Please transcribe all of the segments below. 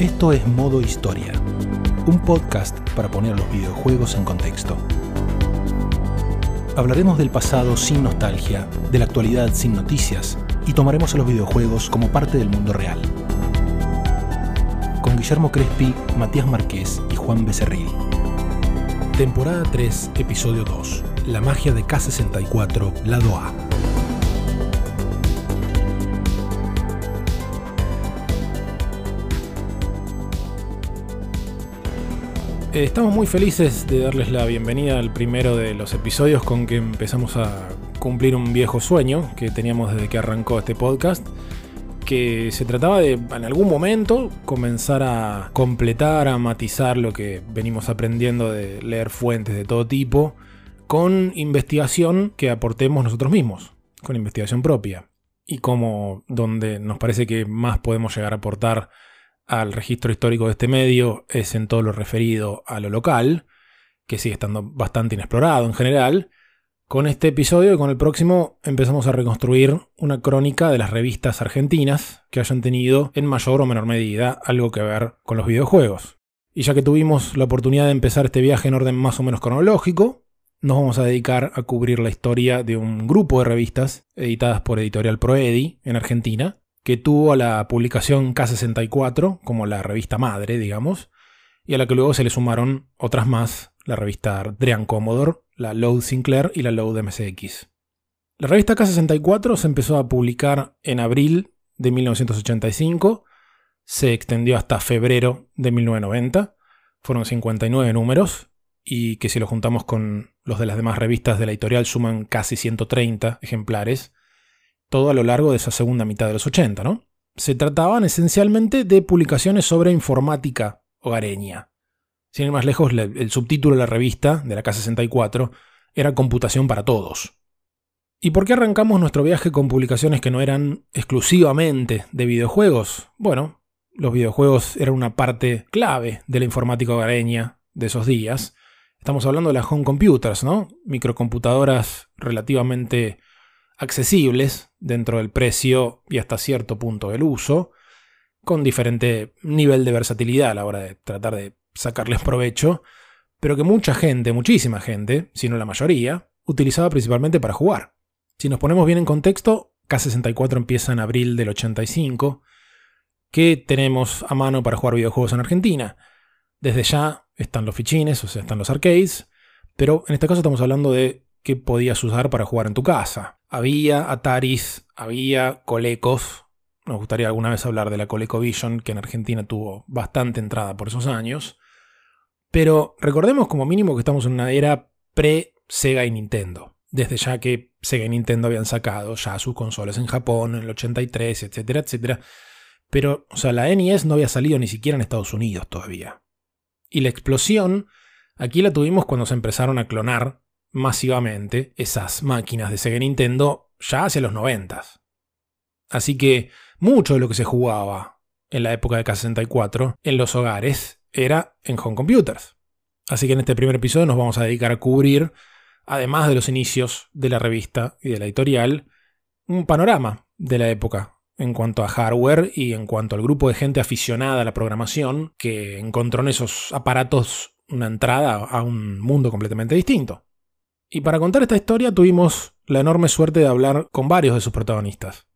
Esto es Modo Historia, un podcast para poner los videojuegos en contexto. Hablaremos del pasado sin nostalgia, de la actualidad sin noticias y tomaremos a los videojuegos como parte del mundo real. Con Guillermo Crespi, Matías Marqués y Juan Becerril. Temporada 3, episodio 2. La magia de K64, lado A. estamos muy felices de darles la bienvenida al primero de los episodios con que empezamos a cumplir un viejo sueño que teníamos desde que arrancó este podcast, que se trataba de en algún momento comenzar a completar, a matizar lo que venimos aprendiendo de leer fuentes de todo tipo, con investigación que aportemos nosotros mismos, con investigación propia. Y como donde nos parece que más podemos llegar a aportar al registro histórico de este medio es en todo lo referido a lo local, que sigue estando bastante inexplorado en general. Con este episodio y con el próximo empezamos a reconstruir una crónica de las revistas argentinas que hayan tenido en mayor o menor medida algo que ver con los videojuegos. Y ya que tuvimos la oportunidad de empezar este viaje en orden más o menos cronológico, nos vamos a dedicar a cubrir la historia de un grupo de revistas editadas por Editorial Proedi en Argentina, que tuvo a la publicación K64 como la revista madre, digamos, y a la que luego se le sumaron otras más, la revista Dream Commodore, la Load Sinclair y la Load MSX. La revista K64 se empezó a publicar en abril de 1985, se extendió hasta febrero de 1990, fueron 59 números, y que si lo juntamos con los de las demás revistas de la editorial suman casi 130 ejemplares, todo a lo largo de esa segunda mitad de los 80, ¿no? Se trataban esencialmente de publicaciones sobre informática hogareña. Sin ir más lejos, el subtítulo de la revista, de la K64, era Computación para Todos. ¿Y por qué arrancamos nuestro viaje con publicaciones que no eran exclusivamente de videojuegos? Bueno, los videojuegos eran una parte clave de la informática hogareña de esos días. Estamos hablando de las home computers, ¿no? Microcomputadoras relativamente accesibles dentro del precio y hasta cierto punto del uso, con diferente nivel de versatilidad a la hora de tratar de sacarles provecho, pero que mucha gente, muchísima gente, si no la mayoría, utilizaba principalmente para jugar. Si nos ponemos bien en contexto, K64 empieza en abril del 85. ¿Qué tenemos a mano para jugar videojuegos en Argentina? Desde ya están los fichines, o sea, están los arcades, pero en este caso estamos hablando de qué podías usar para jugar en tu casa. Había Ataris, había Colecos. Nos gustaría alguna vez hablar de la ColecoVision, que en Argentina tuvo bastante entrada por esos años. Pero recordemos como mínimo que estamos en una era pre-Sega y Nintendo. Desde ya que Sega y Nintendo habían sacado ya sus consolas en Japón en el 83, etcétera, etcétera. Pero, o sea, la NES no había salido ni siquiera en Estados Unidos todavía. Y la explosión, aquí la tuvimos cuando se empezaron a clonar masivamente esas máquinas de Sega Nintendo ya hacia los 90. Así que mucho de lo que se jugaba en la época de K64 en los hogares era en home computers. Así que en este primer episodio nos vamos a dedicar a cubrir, además de los inicios de la revista y de la editorial, un panorama de la época en cuanto a hardware y en cuanto al grupo de gente aficionada a la programación que encontró en esos aparatos una entrada a un mundo completamente distinto. Y para contar esta historia tuvimos la enorme suerte de hablar con varios de sus protagonistas.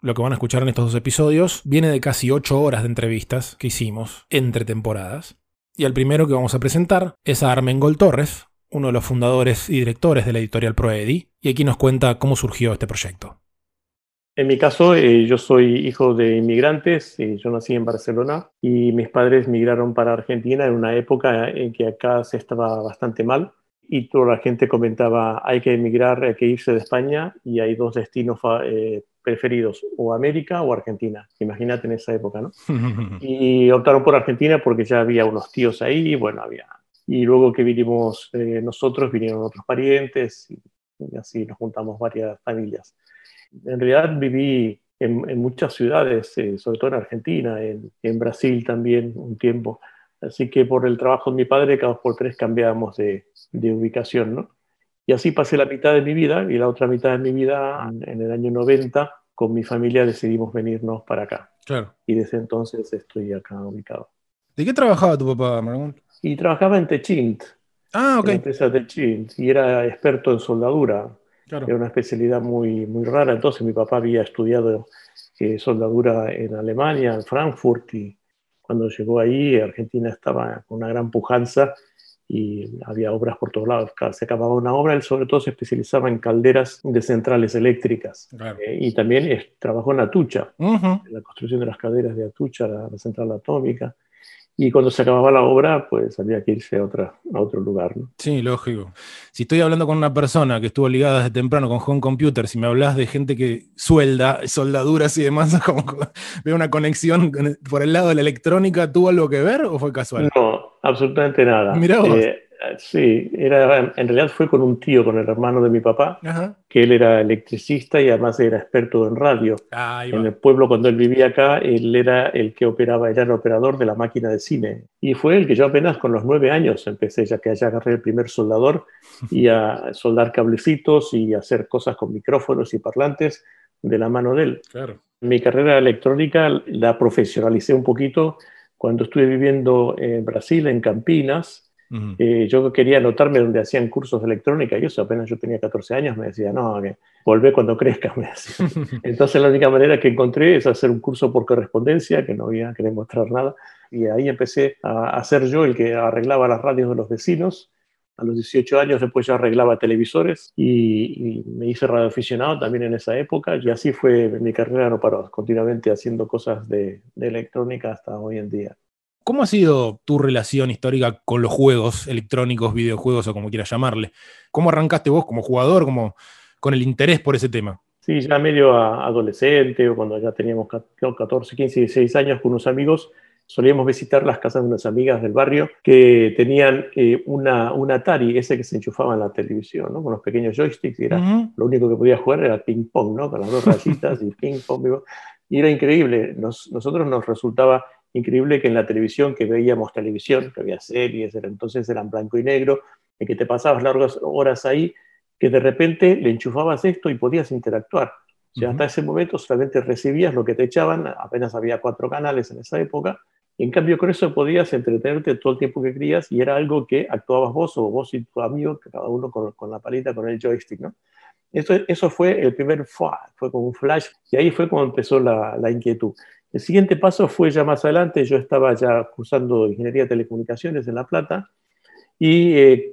Lo que van a escuchar en estos dos episodios viene de casi 8 horas de entrevistas que hicimos entre temporadas. Y el primero que vamos a presentar es a Armengol Torres, uno de los fundadores y directores de la editorial Proedi, y aquí nos cuenta cómo surgió este proyecto. En mi caso, eh, yo soy hijo de inmigrantes, eh, yo nací en Barcelona y mis padres migraron para Argentina en una época en que acá se estaba bastante mal y toda la gente comentaba hay que emigrar, hay que irse de España y hay dos destinos eh, preferidos, o América o Argentina. Imagínate en esa época, ¿no? y optaron por Argentina porque ya había unos tíos ahí, bueno, había... Y luego que vinimos eh, nosotros, vinieron otros parientes y, así nos juntamos varias familias. En realidad viví en, muchas ciudades, eh, sobre todo en Argentina, en, en Brasil también un tiempo. Así que por el trabajo de mi padre, cada dos por tres cambiábamos de, ubicación, ¿no? Y así pasé la mitad de mi vida y la otra mitad de mi vida, en el año 90, con mi familia decidimos venirnos para acá. Claro. Y desde entonces estoy acá ubicado. ¿De qué trabajaba tu papá, Margón? Y trabajaba en Techint. Ah, ok. En la empresa Techint. Y era experto en soldadura. Claro. Era una especialidad muy, muy rara. Entonces mi papá había estudiado eh, soldadura en Alemania, en Frankfurt, y cuando llegó ahí, Argentina estaba con una gran pujanza y había obras por todos lados. Se acababa una obra, él sobre todo se especializaba en calderas de centrales eléctricas. Claro. Eh, y también eh, trabajó en Atucha, Ujú. en la construcción de las calderas de Atucha, la, la central atómica. Y cuando se acababa la obra, pues había que irse a, otra, a otro lugar. ¿no? Sí, lógico. Si estoy hablando con una persona que estuvo ligada desde temprano con home computer, si me hablas de gente que suelda, soldaduras y demás, como veo una conexión con- por el lado de la electrónica, ¿tuvo algo que ver o fue casual? No, absolutamente nada. Mirá vos. Eh, sí, era, en realidad fue con un tío, con el hermano de mi papá, Ajá. que él era electricista y además era experto en radio. Ahí En el pueblo, cuando él vivía acá, él era el que operaba, era el operador de la máquina de cine. Y fue el que yo apenas con los nueve años empecé, ya que allá agarré el primer soldador y a soldar cablecitos y hacer cosas con micrófonos y parlantes de la mano de él. Claro. Mi carrera electrónica la profesionalicé un poquito cuando estuve viviendo en Brasil, en Campinas. Ujú. Eh, yo quería anotarme donde hacían cursos de electrónica y eso apenas yo tenía 14 años me decía, no, que volvé cuando crezca, me decía. Entonces la única manera que encontré es hacer un curso por correspondencia, que no había que demostrar nada, y ahí empecé a hacer yo el que arreglaba las radios de los vecinos. A los 18 años después ya arreglaba televisores y, y me hice radioaficionado también en esa época y así fue mi carrera, no paró, continuamente haciendo cosas de, de electrónica hasta hoy en día. ¿Cómo ha sido tu relación histórica con los juegos electrónicos, videojuegos o como quieras llamarle? ¿Cómo arrancaste vos como jugador, como con el interés por ese tema? Sí, ya medio adolescente o cuando ya teníamos ca- creo, 14, 15, 16 años con unos amigos, solíamos visitar las casas de unas amigas del barrio que tenían eh, una, un Atari, ese que se enchufaba en la televisión, ¿no? con los pequeños joysticks, y era, Ujú. lo único que podía jugar era ping-pong, ¿no? con las dos rayitas y ping-pong. Y era increíble, Nos- nosotros nos resultaba increíble que en la televisión, que veíamos televisión, que había series, era, entonces eran blanco y negro, y que te pasabas largas horas ahí, que de repente le enchufabas esto y podías interactuar. O sea, Ujú. hasta ese momento solamente recibías lo que te echaban, apenas había cuatro canales en esa época, en cambio con eso podías entretenerte todo el tiempo que querías y era algo que actuabas vos o vos y tu amigo, cada uno con, con la palita, con el joystick, ¿no? Eso, eso fue el primer, fue como un flash, y ahí fue cuando empezó la, la inquietud. El siguiente paso fue ya más adelante, yo estaba ya cursando Ingeniería de Telecomunicaciones en La Plata, y eh,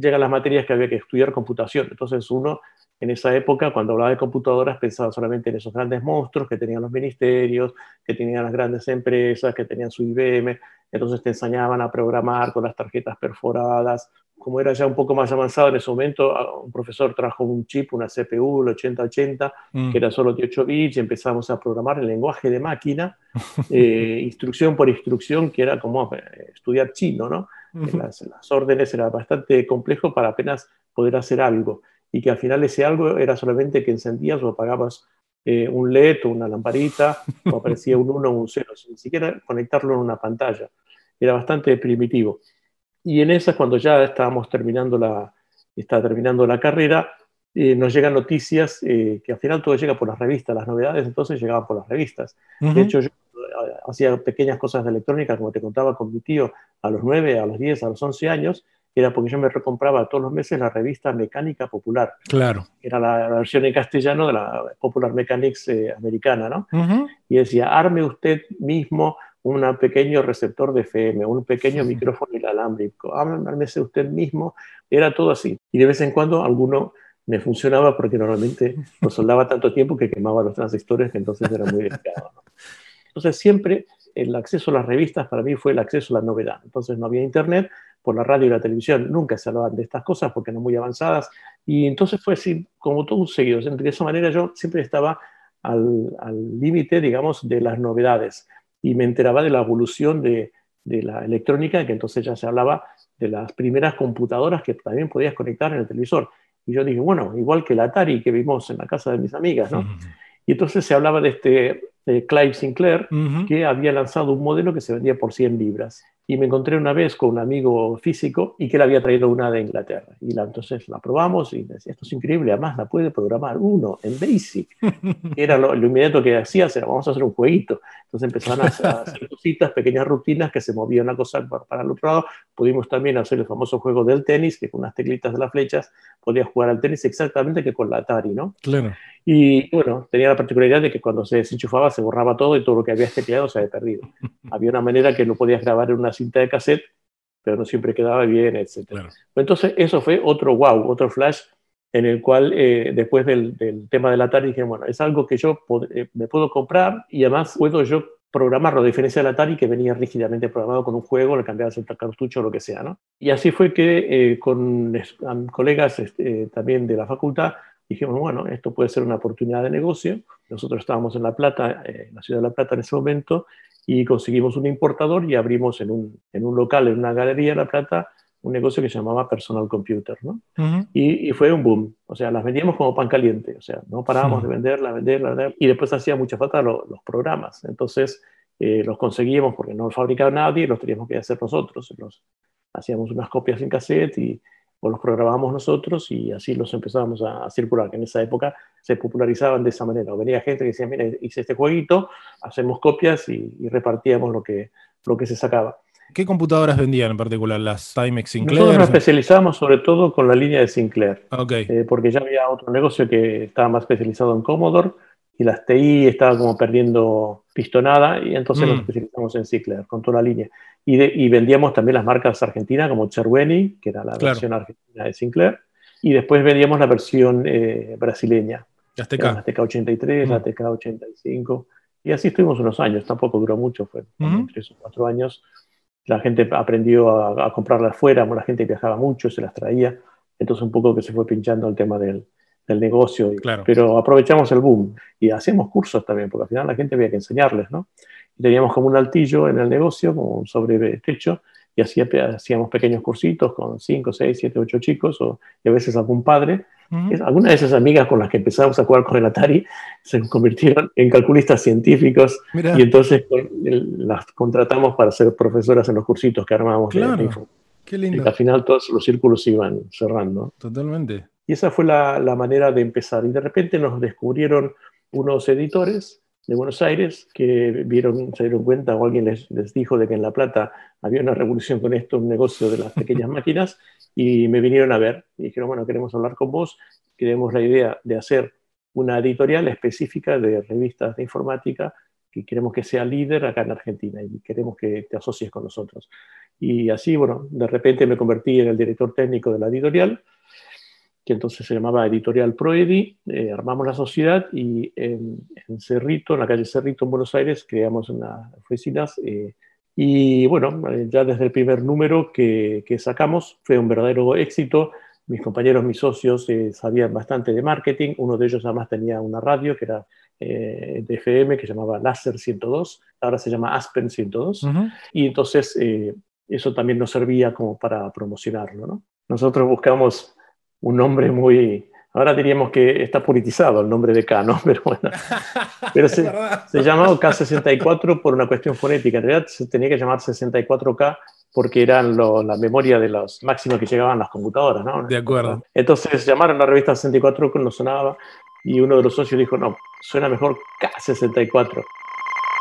llegan las materias que había que estudiar computación. Entonces uno en esa época, cuando hablaba de computadoras, pensaba solamente en esos grandes monstruos que tenían los ministerios, que tenían las grandes empresas, que tenían su IBM. Entonces te enseñaban a programar con las tarjetas perforadas. Como era ya un poco más avanzado en ese momento, a- un profesor trajo un chip, una CPU, el 8080, Mm. que era solo de 8 bits, y empezamos a programar el lenguaje de máquina, eh, instrucción por instrucción, que era como eh, estudiar chino, ¿no? Las, las órdenes era bastante complejo para apenas poder hacer algo y que al final ese algo era solamente que encendías o apagabas eh, un LED o una lamparita o aparecía un 1 o un 0, sin siquiera conectarlo en una pantalla. Era bastante primitivo. Y en esas, cuando ya estábamos terminando la, está terminando la carrera, eh, nos llegan noticias eh, que al final todo llega por las revistas, las novedades entonces llegaban por las revistas. De hecho, yo eh, hacía pequeñas cosas de electrónica, como te contaba con mi tío, a los 9, a los 10, a los 11 años, era porque yo me recompraba todos los meses la revista Mecánica Popular, Claro. que era la, versión en castellano de la Popular Mechanics eh, americana, ¿no? Ujú. Y decía, arme usted mismo un pequeño receptor de FM, un pequeño Ujú. micrófono inalámbrico, ármese usted mismo, era todo así. Y de vez en cuando alguno me funcionaba porque normalmente lo soldaba tanto tiempo que quemaba los transistores, que entonces era muy delicado. ¿no? Entonces siempre el acceso a las revistas para mí fue el acceso a la novedad. Entonces no había internet, por la radio y la televisión nunca se hablaban de estas cosas porque eran muy avanzadas. Y entonces fue así, como todo un seguido. De esa manera yo siempre estaba al límite, digamos, de las novedades. Y me enteraba de la evolución de, de la electrónica, que entonces ya se hablaba de las primeras computadoras que también podías conectar en el televisor. Y yo dije, bueno, igual que el Atari que vimos en la casa de mis amigas, ¿no? Ujú. Y entonces se hablaba de este de Clive Sinclair, Ujú. que había lanzado un modelo que se vendía por 100 libras. Y me encontré una vez con un amigo físico y que le había traído una de Inglaterra. Y la, entonces la probamos y decía, esto es increíble, además la puede programar uno en Basic. Era lo, lo inmediato que hacías, era vamos a hacer un jueguito. Entonces empezaron a hacer cositas, pequeñas rutinas que se movían una cosa para el otro lado. Pudimos también hacer el famoso juego del tenis, que con unas teclitas de las flechas podías jugar al tenis exactamente que con la Atari, ¿no? Claro. Y bueno, tenía la particularidad de que cuando se desenchufaba se borraba todo y todo lo que había tecleado se había perdido. había una manera que no podías grabar en una cinta de cassette, pero no siempre quedaba bien, etc. Entonces eso fue otro wow, otro flash en el cual eh, después del, tema del Atari dije, bueno, es algo que yo eh, me puedo comprar y además puedo yo programarlo, a diferencia del Atari que venía rígidamente programado con un juego, le cambiabas el cartucho o lo que sea, ¿no? Y así fue que eh, con colegas este, también de la facultad dijimos, bueno, esto puede ser una oportunidad de negocio. Nosotros estábamos en La Plata, en la ciudad de La Plata en ese momento, y conseguimos un importador y abrimos en un, en un local, en una galería de La Plata, un negocio que se llamaba Personal Computer, ¿no? y, y, fue un boom, o sea, las vendíamos como pan caliente, o sea, no parábamos de venderla, venderla, venderla, y después hacía mucha falta los programas, entonces eh, los conseguíamos porque no los fabricaba nadie, los teníamos que hacer nosotros, los, hacíamos unas copias en cassette y o los programábamos nosotros y así los empezábamos a, circular, que en esa época se popularizaban de esa manera. O venía gente que decía, mira, hice este jueguito, hacemos copias y, y repartíamos lo que, lo que se sacaba. ¿Qué computadoras vendían en particular? ¿Las Timex Sinclair? Nosotros nos especializamos sobre todo con la línea de Sinclair. Okay. Eh, porque ya había otro negocio que estaba más especializado en Commodore y las TI estaba como perdiendo pistonada y entonces nos mm. especializamos en Sinclair con toda la línea. Y, y, vendíamos también las marcas argentinas como Cherweni, que era la versión argentina de Sinclair, y después vendíamos la versión eh, brasileña. La TK. La TK 83, la TK 85. Y así estuvimos unos años, tampoco duró mucho, fue tres o cuatro años la gente aprendió a, comprarlas afuera, la gente viajaba mucho, se las traía, entonces un poco que se fue pinchando el tema del, del negocio, pero aprovechamos el boom y hacíamos cursos también, porque al final la gente había que enseñarles, ¿no? Y teníamos como un altillo en el negocio, como un sobre techo, y hacía, hacíamos pequeños cursitos con 5, 6, 7, 8 chicos, o, y a veces algún padre, algunas de esas amigas con las que empezamos a jugar con el Atari se convirtieron en calculistas científicos y entonces las contratamos para ser profesoras en los cursitos que armábamos. Claro. Qué lindo. Y al final todos los círculos se iban cerrando. Totalmente. Y esa fue la, la manera de empezar. Y de repente nos descubrieron unos editores de Buenos Aires que vieron, se dieron cuenta o alguien les, les, dijo de que en La Plata había una revolución con esto, un negocio de las pequeñas máquinas, y me vinieron a ver y dijeron, bueno, queremos hablar con vos, queremos la idea de hacer una editorial específica de revistas de informática que queremos que sea líder acá en Argentina y queremos que te asocies con nosotros. Y así, bueno, de repente me convertí en el director técnico de la editorial que entonces se llamaba Editorial Proedi, eh, armamos la sociedad y en, Cerrito, en la calle Cerrito, en Buenos Aires, creamos unas oficinas. Eh, y bueno, eh, ya desde el primer número que, que, sacamos fue un verdadero éxito. Mis compañeros, mis socios sabían bastante de marketing. Uno de ellos además tenía una radio que era de FM que se llamaba Láser 102, ahora se llama Aspen 102. Y entonces eso también nos servía como para promocionarlo. ¿no? Nosotros buscamos un nombre muy... Ahora diríamos que está politizado el nombre de K, ¿no? Pero bueno. Pero se, se llamaba K64 por una cuestión fonética. En realidad se tenía que llamar 64K porque eran la memoria de los máximos que llegaban las computadoras, ¿no? De acuerdo. Entonces llamaron a la revista 64 que no sonaba y uno de los socios dijo, no, suena mejor K64.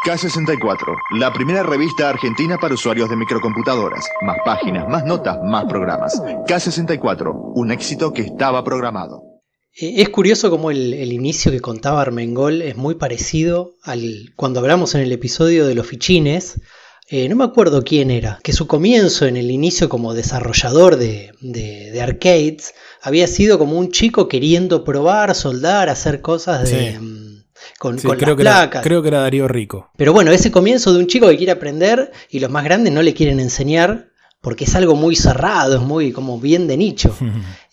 K64, la primera revista argentina para usuarios de microcomputadoras. Más páginas, más notas, más programas. K64, un éxito que estaba programado. Eh, es curioso cómo el, inicio que contaba Armengol es muy parecido al cuando hablamos en el episodio de los fichines. Eh, no me acuerdo quién era, que su comienzo en el inicio como desarrollador de, arcades había sido como un chico queriendo probar, soldar, hacer cosas de, mm, con, creo las que creo que era Darío Rico. Pero bueno, ese comienzo de un chico que quiere aprender y los más grandes no le quieren enseñar porque es algo muy cerrado, es muy como bien de nicho.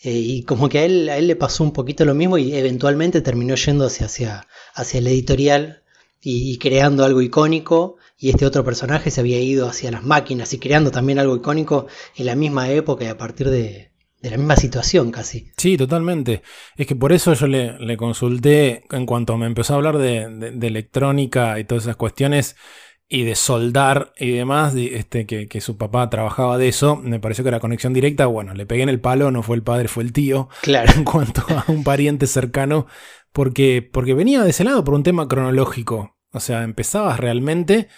Eh, y como que a él, a él le pasó un poquito lo mismo y eventualmente terminó yendo hacia, hacia, hacia el editorial y, creando algo icónico. Y este otro personaje se había ido hacia las máquinas y creando también algo icónico en la misma época y a partir de, de la misma situación casi. Sí, totalmente. Es que por eso yo le, consulté en cuanto me empezó a hablar de, electrónica y todas esas cuestiones y de soldar y demás, este, que, su papá trabajaba de eso, me pareció que era conexión directa. Bueno, le pegué en el palo, no fue el padre, fue el tío. Claro. En cuanto a un pariente cercano, porque, porque venía de ese lado por un tema cronológico. O sea, empezabas realmente...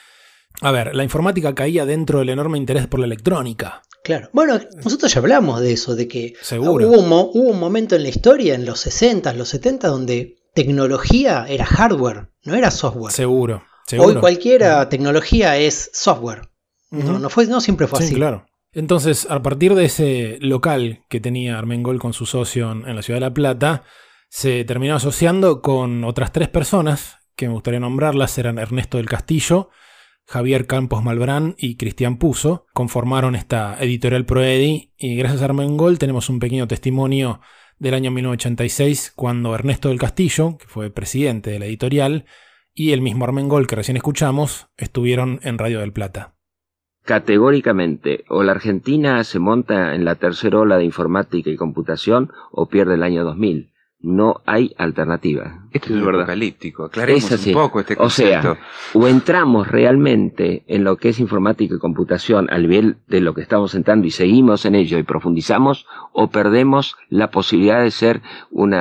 A ver, la informática caía dentro del enorme interés por la electrónica. Claro. Bueno, nosotros ya hablamos de eso, de que Seguro. Hubo, un, hubo un momento en la historia, en los 60, los 70, donde tecnología era hardware, no era software. Seguro, seguro. Hoy cualquiera tecnología es software. no, no, fue, no siempre fue sí, así. claro. Entonces, a partir de ese local que tenía Armengol con su socio en la ciudad de La Plata, se terminó asociando con otras tres personas, que me gustaría nombrarlas, eran Ernesto del Castillo, Javier Campos Malbrán y Cristian Puso, conformaron esta editorial Proedi y gracias a Armengol tenemos un pequeño testimonio del año 1986 cuando Ernesto del Castillo, que fue presidente de la editorial, y el mismo Armengol que recién escuchamos, estuvieron en Radio del Plata. Categóricamente, o la Argentina se monta en la tercera ola de informática y computación o pierde el año 2000 no hay alternativa. Esto es apocalíptico, aclaremos un poco este concepto. O sea, o entramos realmente en lo que es informática y computación al nivel de lo que estamos entrando y seguimos en ello y profundizamos, o perdemos la posibilidad de ser un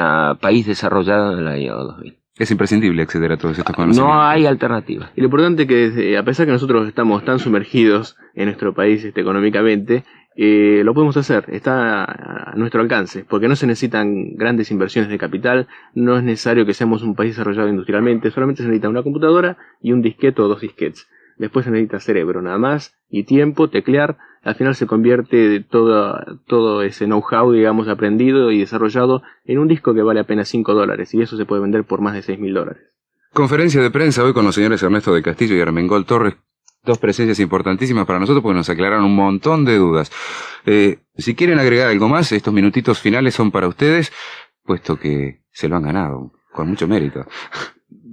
país desarrollado en el año 2000. Es imprescindible acceder a todos estos conocimientos. No hay alternativa. Y lo importante es que, a pesar que nosotros estamos tan sumergidos en nuestro país este, económicamente, eh, lo podemos hacer, está a nuestro alcance, porque no se necesitan grandes inversiones de capital, no es necesario que seamos un país desarrollado industrialmente, solamente se necesita una computadora y un disquete o dos disquetes. Después se necesita cerebro, nada más, y tiempo, teclear, al final se convierte todo, todo ese know-how, digamos, aprendido y desarrollado en un disco que vale apenas 5 dólares, y eso se puede vender por más de 6 mil dólares. Conferencia de prensa hoy con los señores Ernesto de Castillo y Armengol Torres, dos presencias importantísimas para nosotros porque nos aclararon un montón de dudas. Eh, si quieren agregar algo más, estos minutitos finales son para ustedes, puesto que se lo han ganado, con mucho mérito.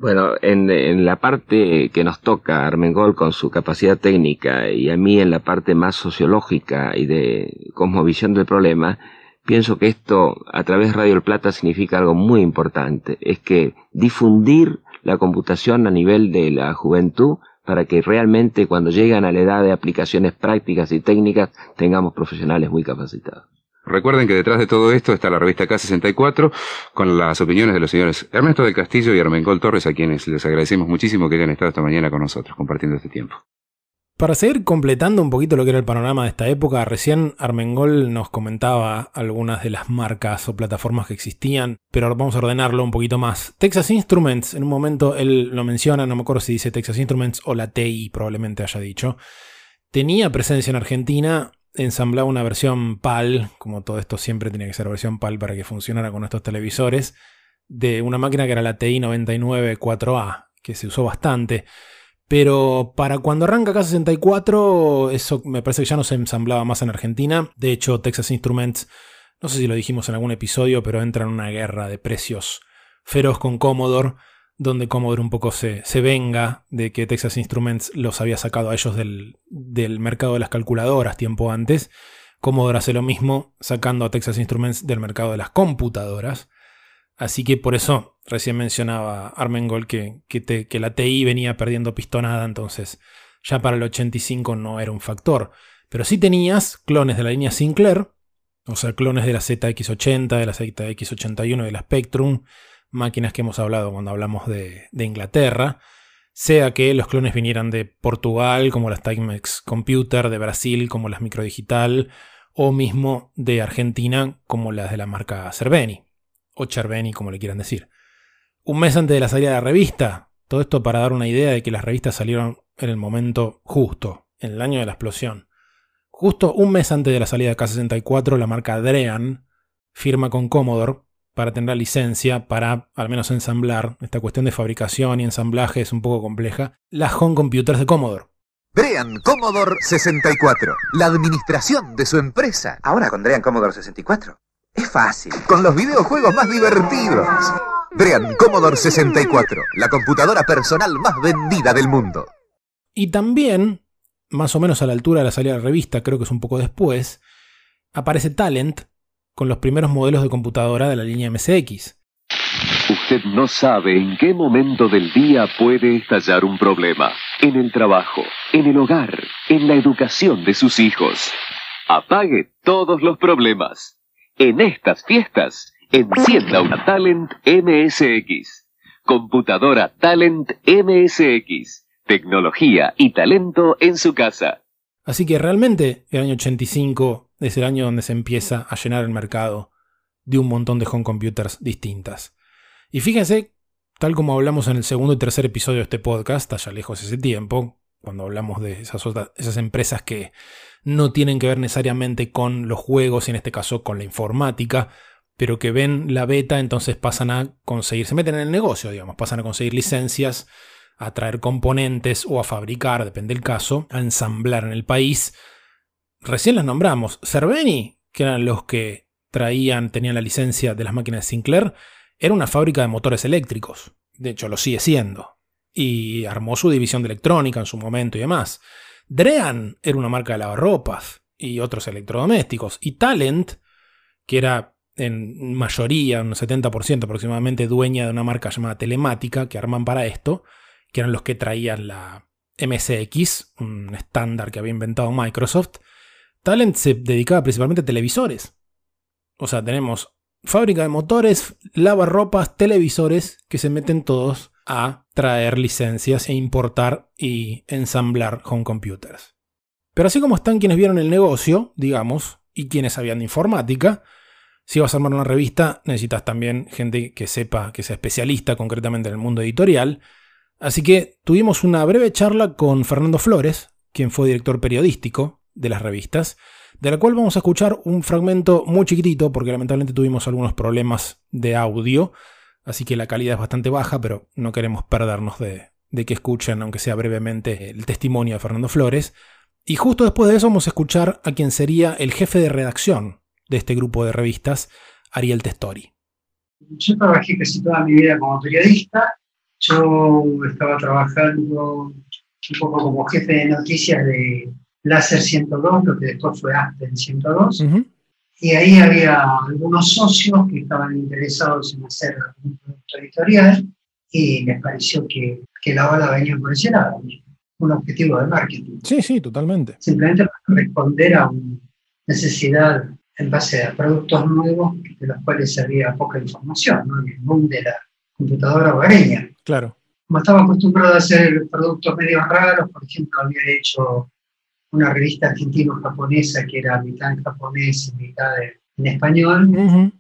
Bueno, en, en la parte que nos toca Armengol con su capacidad técnica y a mí en la parte más sociológica y de cosmovisión del problema, pienso que esto a través de Radio El Plata significa algo muy importante, es que difundir la computación a nivel de la juventud para que realmente cuando llegan a la edad de aplicaciones prácticas y técnicas tengamos profesionales muy capacitados. Recuerden que detrás de todo esto está la revista K64 con las opiniones de los señores Ernesto del Castillo y Armengol Torres, a quienes les agradecemos muchísimo que hayan estado esta mañana con nosotros compartiendo este tiempo. Para seguir completando un poquito lo que era el panorama de esta época, recién Armengol nos comentaba algunas de las marcas o plataformas que existían, pero vamos a ordenarlo un poquito más. Texas Instruments, en un momento él lo menciona, no me acuerdo si dice Texas Instruments o la TI probablemente haya dicho, tenía presencia en Argentina, ensamblaba una versión PAL, como todo esto siempre tiene que ser versión PAL para que funcionara con estos televisores, de una máquina que era la TI 99 4A, que se usó bastante. Pero para cuando arranca K64, eso me parece que ya no se ensamblaba más en Argentina. De hecho, Texas Instruments, no sé si lo dijimos en algún episodio, pero entra en una guerra de precios feroz con Commodore, donde Commodore un poco se, se venga de que Texas Instruments los había sacado a ellos del, del mercado de las calculadoras tiempo antes. Commodore hace lo mismo, sacando a Texas Instruments del mercado de las computadoras. Así que por eso recién mencionaba Armengol que, que, que, la TI venía perdiendo pistonada, entonces ya para el 85 no era un factor. Pero sí tenías clones de la línea Sinclair, o sea, clones de la ZX80, de la ZX81 de la Spectrum, máquinas que hemos hablado cuando hablamos de, Inglaterra, sea que los clones vinieran de Portugal, como las Timex Computer, de Brasil, como las Microdigital, o mismo de Argentina, como las de la marca Cerveni o Cherveni, como le quieran decir. Un mes antes de la salida de la revista, todo esto para dar una idea de que las revistas salieron en el momento justo, en el año de la explosión. Justo un mes antes de la salida de K64, la marca Drean firma con Commodore para tener la licencia para, al menos ensamblar, esta cuestión de fabricación y ensamblaje es un poco compleja, las home computers de Commodore. Drean Commodore 64, la administración de su empresa. Ahora con Drean Commodore 64. Es fácil. Con los videojuegos más divertidos. Drean Commodore 64, la computadora personal más vendida del mundo. Y también, más o menos a la altura de la salida de la revista, creo que es un poco después, aparece Talent con los primeros modelos de computadora de la línea MSX. Usted no sabe en qué momento del día puede estallar un problema. En el trabajo, en el hogar, en la educación de sus hijos. Apague todos los problemas. En estas fiestas, encienda una Talent MSX. Computadora Talent MSX. Tecnología y talento en su casa. Así que realmente el año 85 es el año donde se empieza a llenar el mercado de un montón de home computers distintas. Y fíjense, tal como hablamos en el segundo y tercer episodio de este podcast, allá lejos ese tiempo, cuando hablamos de esas, esas empresas que no tienen que ver necesariamente con los juegos, y en este caso con la informática, pero que ven la beta, entonces pasan a conseguir, se meten en el negocio, digamos, pasan a conseguir licencias, a traer componentes o a fabricar, depende del caso, a ensamblar en el país. Recién las nombramos. Cerveni, que eran los que traían, tenían la licencia de las máquinas de Sinclair, era una fábrica de motores eléctricos. De hecho, lo sigue siendo. Y armó su división de electrónica en su momento y demás. Drean era una marca de lavarropas y otros electrodomésticos. Y Talent, que era en mayoría, un 70% aproximadamente, dueña de una marca llamada Telemática, que arman para esto, que eran los que traían la MSX, un estándar que había inventado Microsoft. Talent se dedicaba principalmente a televisores. O sea, tenemos fábrica de motores, lavarropas, televisores que se meten todos a traer licencias e importar y ensamblar home computers. Pero así como están quienes vieron el negocio, digamos, y quienes sabían de informática, si vas a armar una revista necesitas también gente que sepa, que sea especialista concretamente en el mundo editorial. Así que tuvimos una breve charla con Fernando Flores, quien fue director periodístico de las revistas, de la cual vamos a escuchar un fragmento muy chiquitito porque lamentablemente tuvimos algunos problemas de audio, así que la calidad es bastante baja, pero no queremos perdernos de, que escuchen, aunque sea brevemente, el testimonio de Fernando Flores. Y justo después de eso vamos a escuchar a quien sería el jefe de redacción de este grupo de revistas, Ariel Testori. Yo trabajé casi toda mi vida como periodista. Yo estaba trabajando un poco como jefe de noticias de Láser 102, lo que después fue Aspen 102. Y ahí había algunos socios que estaban interesados en hacer un producto editorial y les pareció que, que la ola venía por ese lado, un objetivo de marketing. Sí, sí, totalmente. Simplemente para responder a una necesidad en base a productos nuevos de los cuales había poca información, ¿no? en el mundo de la computadora hogareña. Claro. Como estaba acostumbrado a hacer productos medio raros, por ejemplo, había hecho una revista argentino-japonesa que era mitad en japonés y mitad en español.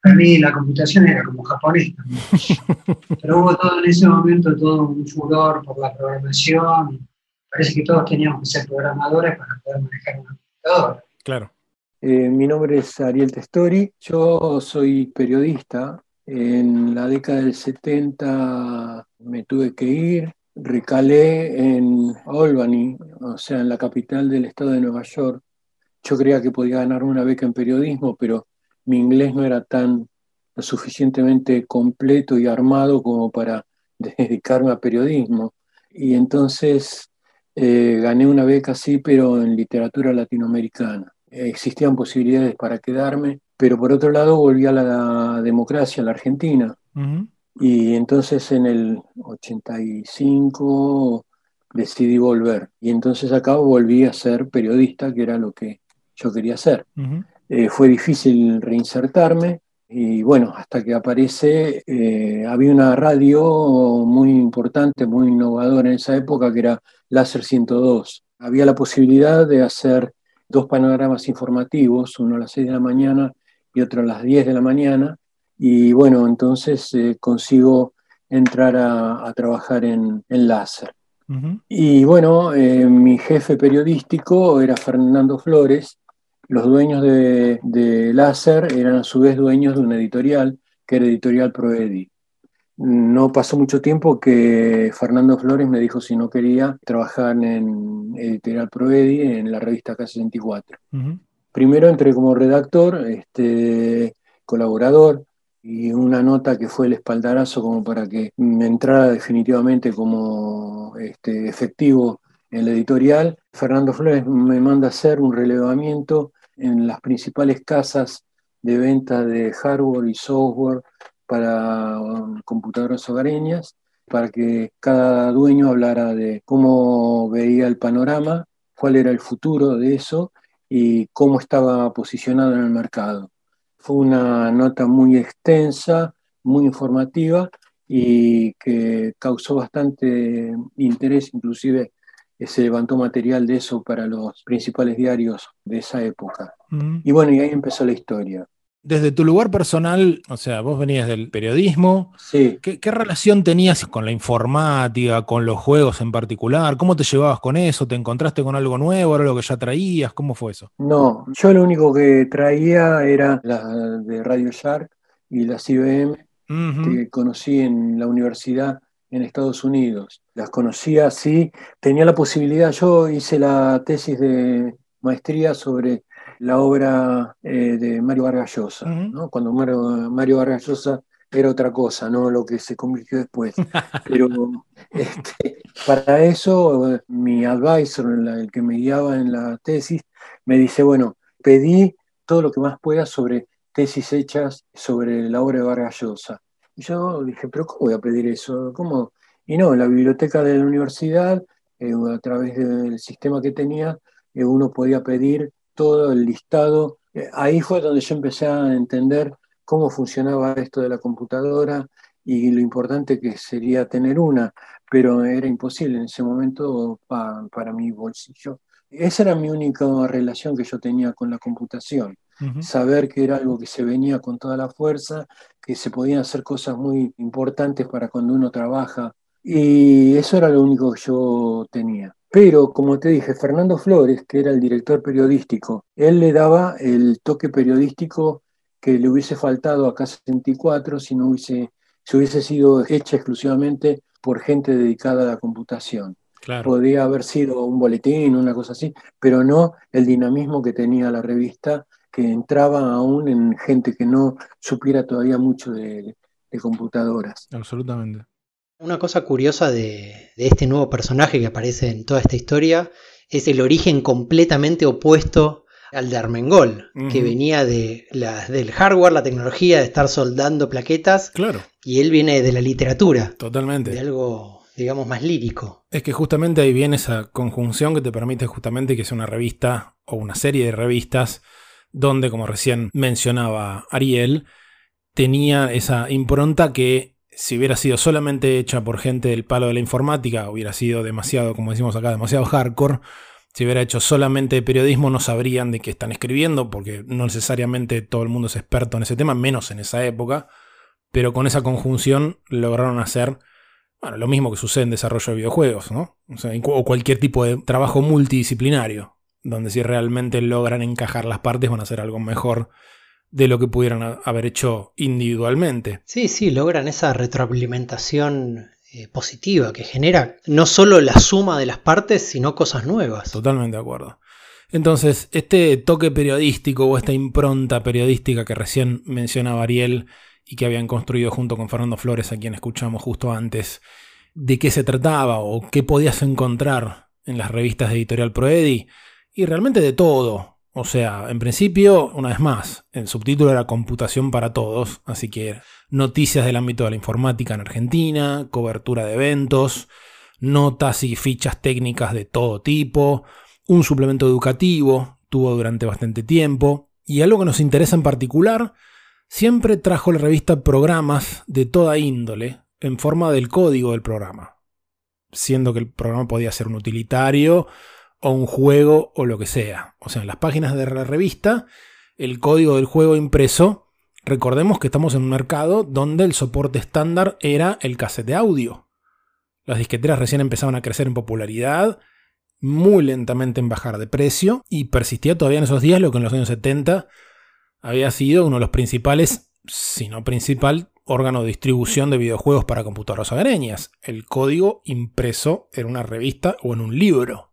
para mí la computación era como japonés Pero hubo todo en ese momento todo un furor por la programación. Parece que todos teníamos que ser programadores para poder manejar una computadora. Claro. Eh, mi nombre es Ariel Testori, yo soy periodista. En la década del 70 me tuve que ir, recalé en Albany, o sea, en la capital del estado de Nueva York. Yo creía que podía ganar una beca en periodismo, pero mi inglés no era tan lo suficientemente completo y armado como para dedicarme a periodismo. Y entonces eh, gané una beca, sí, pero en literatura latinoamericana existían posibilidades para quedarme, pero por otro lado volví a la democracia, a la Argentina. Y entonces en el 85 decidí volver. Y entonces acá volví a ser periodista, que era lo que yo quería hacer. Eh, fue difícil reinsertarme. Y bueno, hasta que aparece, eh, había una radio muy importante, muy innovadora en esa época, que era Láser 102. Había la posibilidad de hacer dos panoramas informativos, uno a las 6 de la mañana y otro a las 10 de la mañana. Y bueno, entonces eh, consigo entrar a, trabajar en, en láser. Y bueno, eh, mi jefe periodístico era Fernando Flores. Los dueños de, de Láser eran a su vez dueños de una editorial, que era Editorial Proedi. No pasó mucho tiempo que Fernando Flores me dijo si no quería trabajar en Editorial Proedi, en la revista K64. Primero entré como redactor, este, colaborador, y una nota que fue el espaldarazo como para que me entrara definitivamente como este, efectivo en la editorial. Fernando Flores me manda hacer un relevamiento en las principales casas de venta de hardware y software para um, computadoras hogareñas, para que cada dueño hablara de cómo veía el panorama, cuál era el futuro de eso y cómo estaba posicionado en el mercado. Fue una nota muy extensa, muy informativa y que causó bastante interés, inclusive se levantó material de eso para los principales diarios de esa época. Y bueno, y ahí empezó la historia. Desde tu lugar personal, o sea, vos venías del periodismo. Sí. ¿Qué, relación tenías con la informática, con los juegos en particular? ¿Cómo te llevabas con eso? ¿Te encontraste con algo nuevo? ¿Era lo que ya traías? ¿Cómo fue eso? No, yo lo único que traía era la de Radio Shark y las IBM que conocí en la universidad en Estados Unidos. Las conocía así, tenía la posibilidad, yo hice la tesis de maestría sobre la obra eh, de Mario Vargas Llosa, ¿no? cuando Mario, Mario Vargas Llosa era otra cosa, no lo que se convirtió después. Pero este, para eso mi advisor, el que me guiaba en la tesis, me dice, bueno, pedí todo lo que más pueda sobre tesis hechas sobre la obra de Vargas Llosa. Y yo dije, pero ¿cómo voy a pedir eso? ¿Cómo? Y no, en la biblioteca de la universidad, eh, a través del sistema que tenía, eh, uno podía pedir todo el listado. Eh, ahí fue donde yo empecé a entender cómo funcionaba esto de la computadora y lo importante que sería tener una, pero era imposible en ese momento para mi bolsillo. Esa era mi única relación que yo tenía con la computación. Saber que era algo que se venía con toda la fuerza, que se podían hacer cosas muy importantes para cuando uno trabaja. Y eso era lo único que yo tenía. Pero, como te dije, Fernando Flores, que era el director periodístico, él le daba el toque periodístico que le hubiese faltado a K64 si no hubiese, si hubiese sido hecha exclusivamente por gente dedicada a la computación. Podría haber sido un boletín, una cosa así, pero no el dinamismo que tenía la revista, que entraba aún en gente que no supiera todavía mucho de, computadoras. Absolutamente. Una cosa curiosa de, este nuevo personaje que aparece en toda esta historia es el origen completamente opuesto al de Armengol, que venía de del hardware, la tecnología, de estar soldando plaquetas. Claro. Y él viene de la literatura. Totalmente. De algo digamos, más lírico. Es que justamente ahí viene esa conjunción que te permite justamente que sea una revista o una serie de revistas donde, como recién mencionaba Ariel, tenía esa impronta que si hubiera sido solamente hecha por gente del palo de la informática, hubiera sido demasiado, como decimos acá, demasiado hardcore. Si hubiera hecho solamente periodismo, no sabrían de qué están escribiendo, porque no necesariamente todo el mundo es experto en ese tema, menos en esa época. Pero con esa conjunción lograron hacer bueno, lo mismo que sucede en desarrollo de videojuegos, ¿no? O, cualquier tipo de trabajo multidisciplinario, donde si realmente logran encajar las partes van a hacer algo mejor de lo que pudieran haber hecho individualmente. Sí, sí, logran esa retroalimentación eh, positiva que genera no solo la suma de las partes, sino cosas nuevas. Totalmente de acuerdo. Entonces, este toque periodístico o esta impronta periodística que recién mencionaba Ariel y que habían construido junto con Fernando Flores, a quien escuchamos justo antes, de qué se trataba o qué podías encontrar en las revistas de Editorial Proedi, y realmente de todo. O sea, en principio, una vez más, el subtítulo era Computación para Todos, así que noticias del ámbito de la informática en Argentina, cobertura de eventos, notas y fichas técnicas de todo tipo, un suplemento educativo, tuvo durante bastante tiempo, y algo que nos interesa en particular siempre trajo la revista programas de toda índole en forma del código del programa, siendo que el programa podía ser un utilitario o un juego o lo que sea. O sea, en las páginas de la revista, el código del juego impreso, recordemos que estamos en un mercado donde el soporte estándar era el cassette de audio. Las disqueteras recién empezaban a crecer en popularidad, muy lentamente en bajar de precio, y persistía todavía en esos días lo que en los años 70 había sido uno de los principales, si no principal, órgano de distribución de videojuegos para computadoras hogareñas. El código impreso en una revista o en un libro.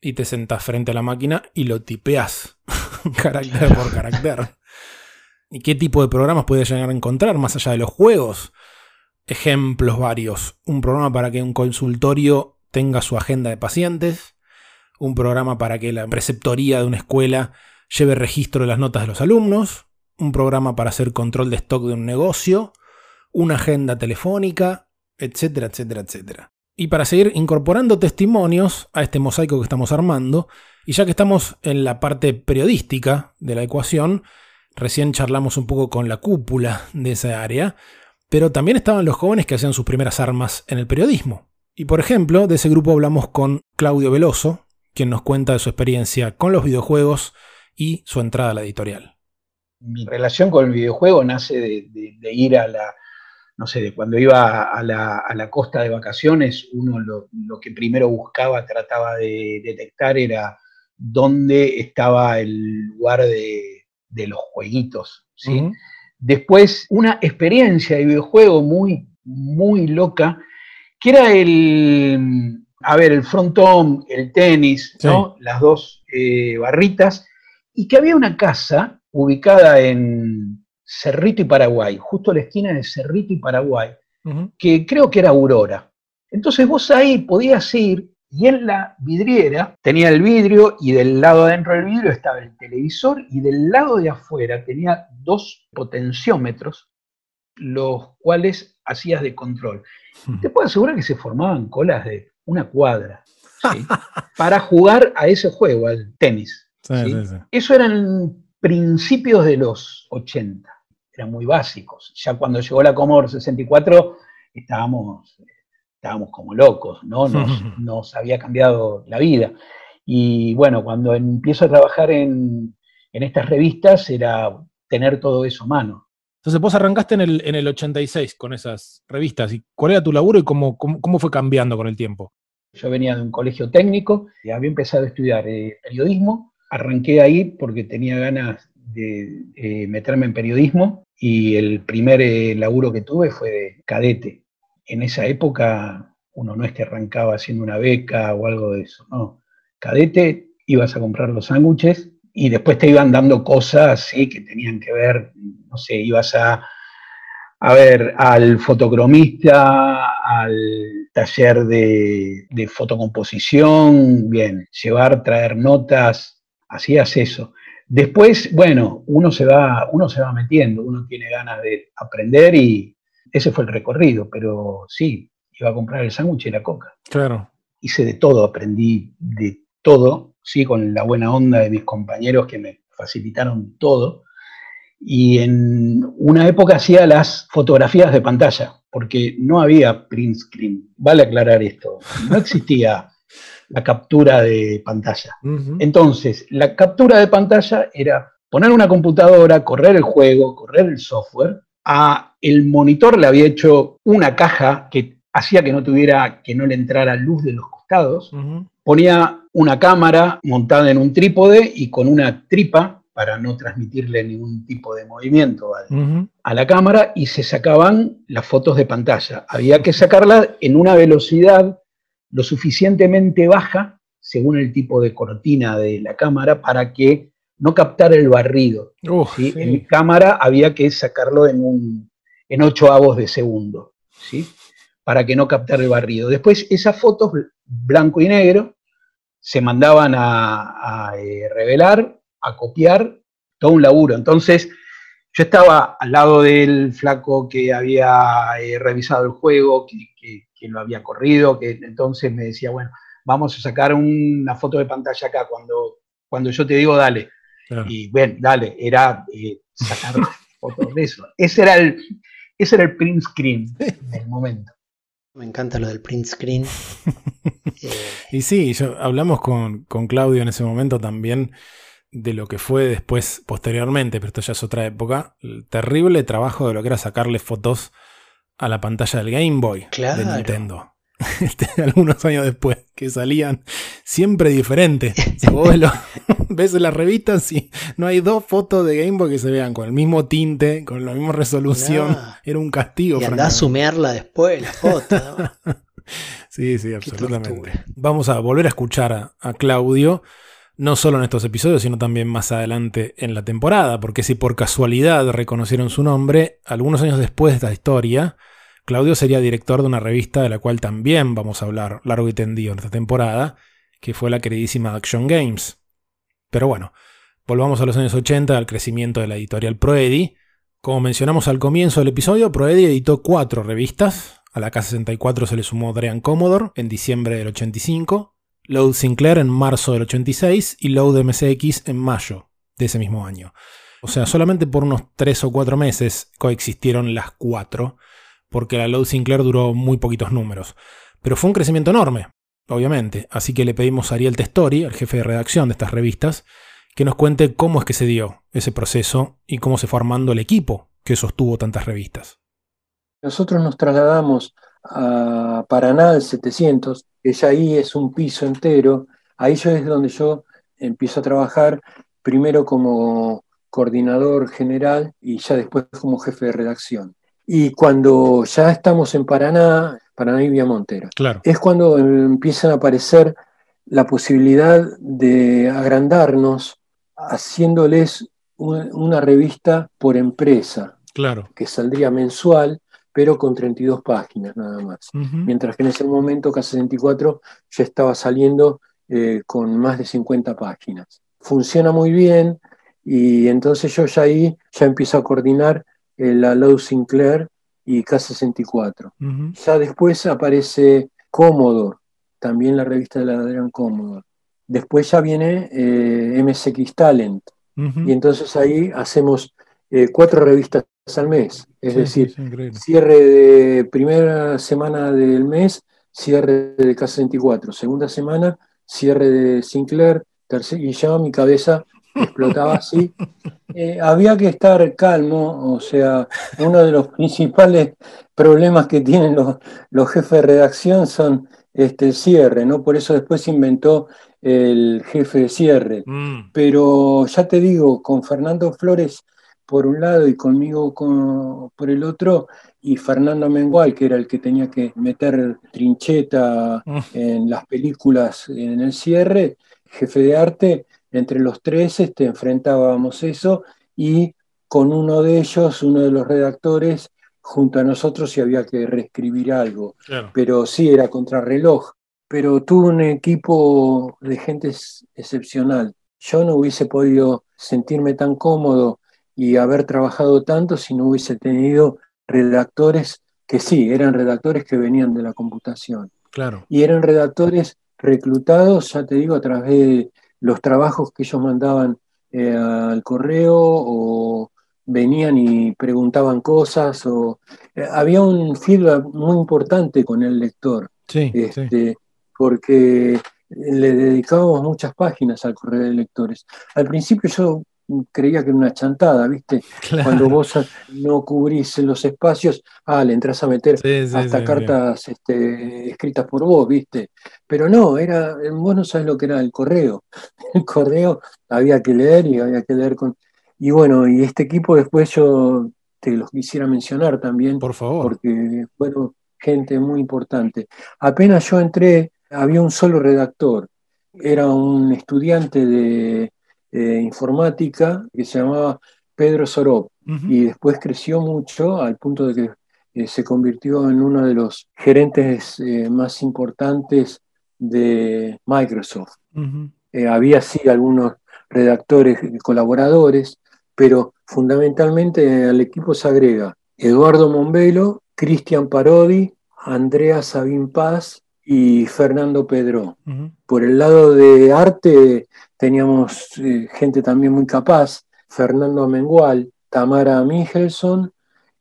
Y te sentás frente a la máquina y lo tipeás carácter por carácter. ¿Y qué tipo de programas puedes llegar a encontrar más allá de los juegos? Ejemplos varios. Un programa para que un consultorio tenga su agenda de pacientes. Un programa para que la preceptoría de una escuela lleve registro de las notas de los alumnos, un programa para hacer control de stock de un negocio, una agenda telefónica, etcétera, etcétera, etcétera. Y para seguir incorporando testimonios a este mosaico que estamos armando, y ya que estamos en la parte periodística de la ecuación, recién charlamos un poco con la cúpula de esa área, Pero también estaban los jóvenes que hacían sus primeras armas en el periodismo. Y por ejemplo, de ese grupo hablamos con Claudio Veloso, quien nos cuenta de su experiencia con los videojuegos y su entrada a la editorial. Mi relación con el videojuego nace de, ir a la, no sé, de cuando iba a la, costa de vacaciones, uno lo, que primero buscaba, trataba de detectar era dónde estaba el lugar de, los jueguitos, ¿sí? Después, una experiencia de videojuego muy, muy loca, que era el, a ver, el frontón, el tenis, ¿no? Las dos eh, barritas, y que había una casa ubicada en Cerrito y Paraguay, justo a la esquina de Cerrito y Paraguay, que creo que era Aurora. Entonces vos ahí podías ir y en la vidriera tenía el vidrio y del lado adentro del vidrio estaba el televisor y del lado de afuera tenía dos potenciómetros, los cuales hacías de control. Te puedo asegurar que se formaban colas de una cuadra para jugar a ese juego, al tenis. Eso eran principios de los 80, eran muy básicos. Ya cuando llegó la Commodore 64 estábamos estábamos como locos, ¿no? Nos, había cambiado la vida. Y bueno, cuando empiezo a trabajar en, estas revistas era tener todo eso a mano. Entonces vos arrancaste en el, en el 86 con esas revistas. ¿Y cuál era tu laburo y cómo, cómo, fue cambiando con el tiempo? Yo venía de un colegio técnico, y había empezado a estudiar eh, periodismo. Arranqué ahí porque tenía ganas de meterme en periodismo y el primer eh, laburo que tuve fue de cadete en esa época uno no es que arrancaba haciendo una beca o algo de eso, no. Cadete, ibas a comprar los sándwiches y después te iban dando cosas que tenían que ver, no sé, ibas a, a ver al fotocromista, al taller de, de fotocomposición, bien, llevar, traer notas, hacías eso. Después, bueno, uno se va, uno se va metiendo, uno tiene ganas de aprender y, ese fue el recorrido, pero sí, iba a comprar el sándwich y la coca. Claro. Hice de todo, aprendí de todo, sí, con la buena onda de mis compañeros que me facilitaron todo. Y en una época hacía las fotografías de pantalla, porque no había print screen. Vale aclarar esto. No existía la captura de pantalla. Entonces, la captura de pantalla era poner una computadora, correr el juego, correr el software a el monitor le había hecho una caja que hacía que no tuviera, que no le entrara luz de los costados. Ponía una cámara montada en un trípode y con una tripa para no transmitirle ningún tipo de movimiento a la cámara y se sacaban las fotos de pantalla. Había que sacarlas en una velocidad lo suficientemente baja, según el tipo de cortina de la cámara, para que no captar el barrido. En mi cámara había que sacarlo en, un, en 8 avos de segundo, ¿sí? para que no captara el barrido. Después esas fotos, blanco y negro, se mandaban a, eh, revelar, a copiar, todo un laburo. Entonces, yo estaba al lado del flaco que había eh, revisado el juego, que, lo había corrido, que entonces me decía, bueno, vamos a sacar una foto de pantalla acá cuando, cuando yo te digo, dale. Y bueno, dale, era eh, sacar fotos de eso. Ese era el, ese era el print screen del momento. Me encanta lo del print screen. Y sí, yo, hablamos con, con, Claudio en ese momento también de lo que fue después, posteriormente, pero esto ya es otra época, el terrible trabajo de lo que era sacarle fotos a la pantalla del Game Boy de Nintendo. Este, algunos años después, que salían siempre diferentes. vos ves en las revistas y no hay dos fotos de Game Boy que se vean con el mismo tinte, con la misma resolución. Era un castigo. Y andá a sumearla después, la foto. sí, sí, absolutamente. Vamos a volver a escuchar a, a Claudio no solo en estos episodios, sino también más adelante en la temporada, porque si por casualidad reconocieron su nombre, algunos años después de esta historia, Claudio sería director de una revista de la cual también vamos a hablar largo y tendido en esta temporada, que fue la queridísima Action Games. Pero bueno, volvamos a los años 80, al crecimiento de la editorial Proedi. Como mencionamos al comienzo del episodio, Proedi editó cuatro revistas. A la K64 se le sumó Drean Commodore en diciembre del 85, Load Sinclair en marzo del 86 y Load MSX en mayo de ese mismo año. O sea, solamente por unos tres o cuatro meses coexistieron las cuatro porque la Loud Sinclair duró muy poquitos números. Pero fue un crecimiento enorme, obviamente, así que le pedimos a Ariel Testori, el jefe de redacción de estas revistas, que nos cuente cómo es que se dio ese proceso y cómo se fue armando el equipo que sostuvo tantas revistas. Nosotros nos trasladamos a Paraná del 700, que ya ahí es un piso entero. Ahí yo es donde yo empiezo a trabajar primero como coordinador general y ya después como jefe de redacción. Y cuando ya estamos en Paraná, Paraná y Viamontera, claro. es cuando empiezan a aparecer la posibilidad de agrandarnos haciéndoles una revista por empresa, claro. que saldría mensual, pero con 32 páginas nada más. Mientras que en ese momento K64 ya estaba saliendo eh, con más de 50 páginas. Funciona muy bien y entonces yo ya ahí ya empiezo a coordinar eh, la Low Sinclair y K64. Ya después aparece Commodore, también la revista de la Adrian Commodore. Después ya viene eh, MSX Talent. Y entonces ahí hacemos cuatro revistas al mes. Es decir, cierre de primera semana del mes, cierre de K64, segunda semana, cierre de Sinclair, y ya mi cabeza explotaba así. Eh, había que estar calmo, o sea, uno de los principales problemas que tienen los, los jefes de redacción son este, el cierre, ¿no? Por eso después se inventó el jefe de cierre. Mm. Pero ya te digo, con Fernando Flores por un lado y conmigo por el otro, y Fernando Mengual, que era el que tenía que meter trincheta Mm. en las películas en el cierre, jefe de arte, entre los tres este, enfrentábamos eso y con uno de ellos, uno de los redactores, junto a nosotros si había que reescribir algo. Claro. Pero sí, era contrarreloj. Pero tuve un equipo de gente ex- excepcional. Yo no hubiese podido sentirme tan cómodo y haber trabajado tanto si no hubiese tenido redactores que sí, eran redactores que venían de la computación. Claro. Y eran redactores reclutados, ya te digo, a través de los trabajos que ellos mandaban eh, al correo o venían y preguntaban cosas o eh, había un feedback muy importante con el lector Sí, sí. este, porque le dedicábamos muchas páginas al correo de lectores. Al principio yo creía que era una chantada, ¿viste? Claro. Cuando vos no cubrís los espacios, ah, le entras a meter Sí, sí, hasta sí, cartas este, escritas por vos, ¿viste? Pero no, era, vos no sabés lo que era el correo. El correo había que leer y había que leer con... Y bueno, y este equipo después yo te los quisiera mencionar también. Por favor. Porque, bueno, gente muy importante. Apenas yo entré, había un solo redactor. Era un estudiante de eh, informática que se llamaba Pedro Sorop. Y después creció mucho al punto de que eh, se convirtió en uno de los gerentes eh, más importantes de Microsoft. Eh, había sí algunos redactores colaboradores, pero fundamentalmente al equipo se agrega Eduardo Mombelo, Cristian Parodi, Andrea Sabín Paz y Fernando Pedro. Por el lado de arte teníamos eh, gente también muy capaz, Fernando Amengual, Tamara Michelson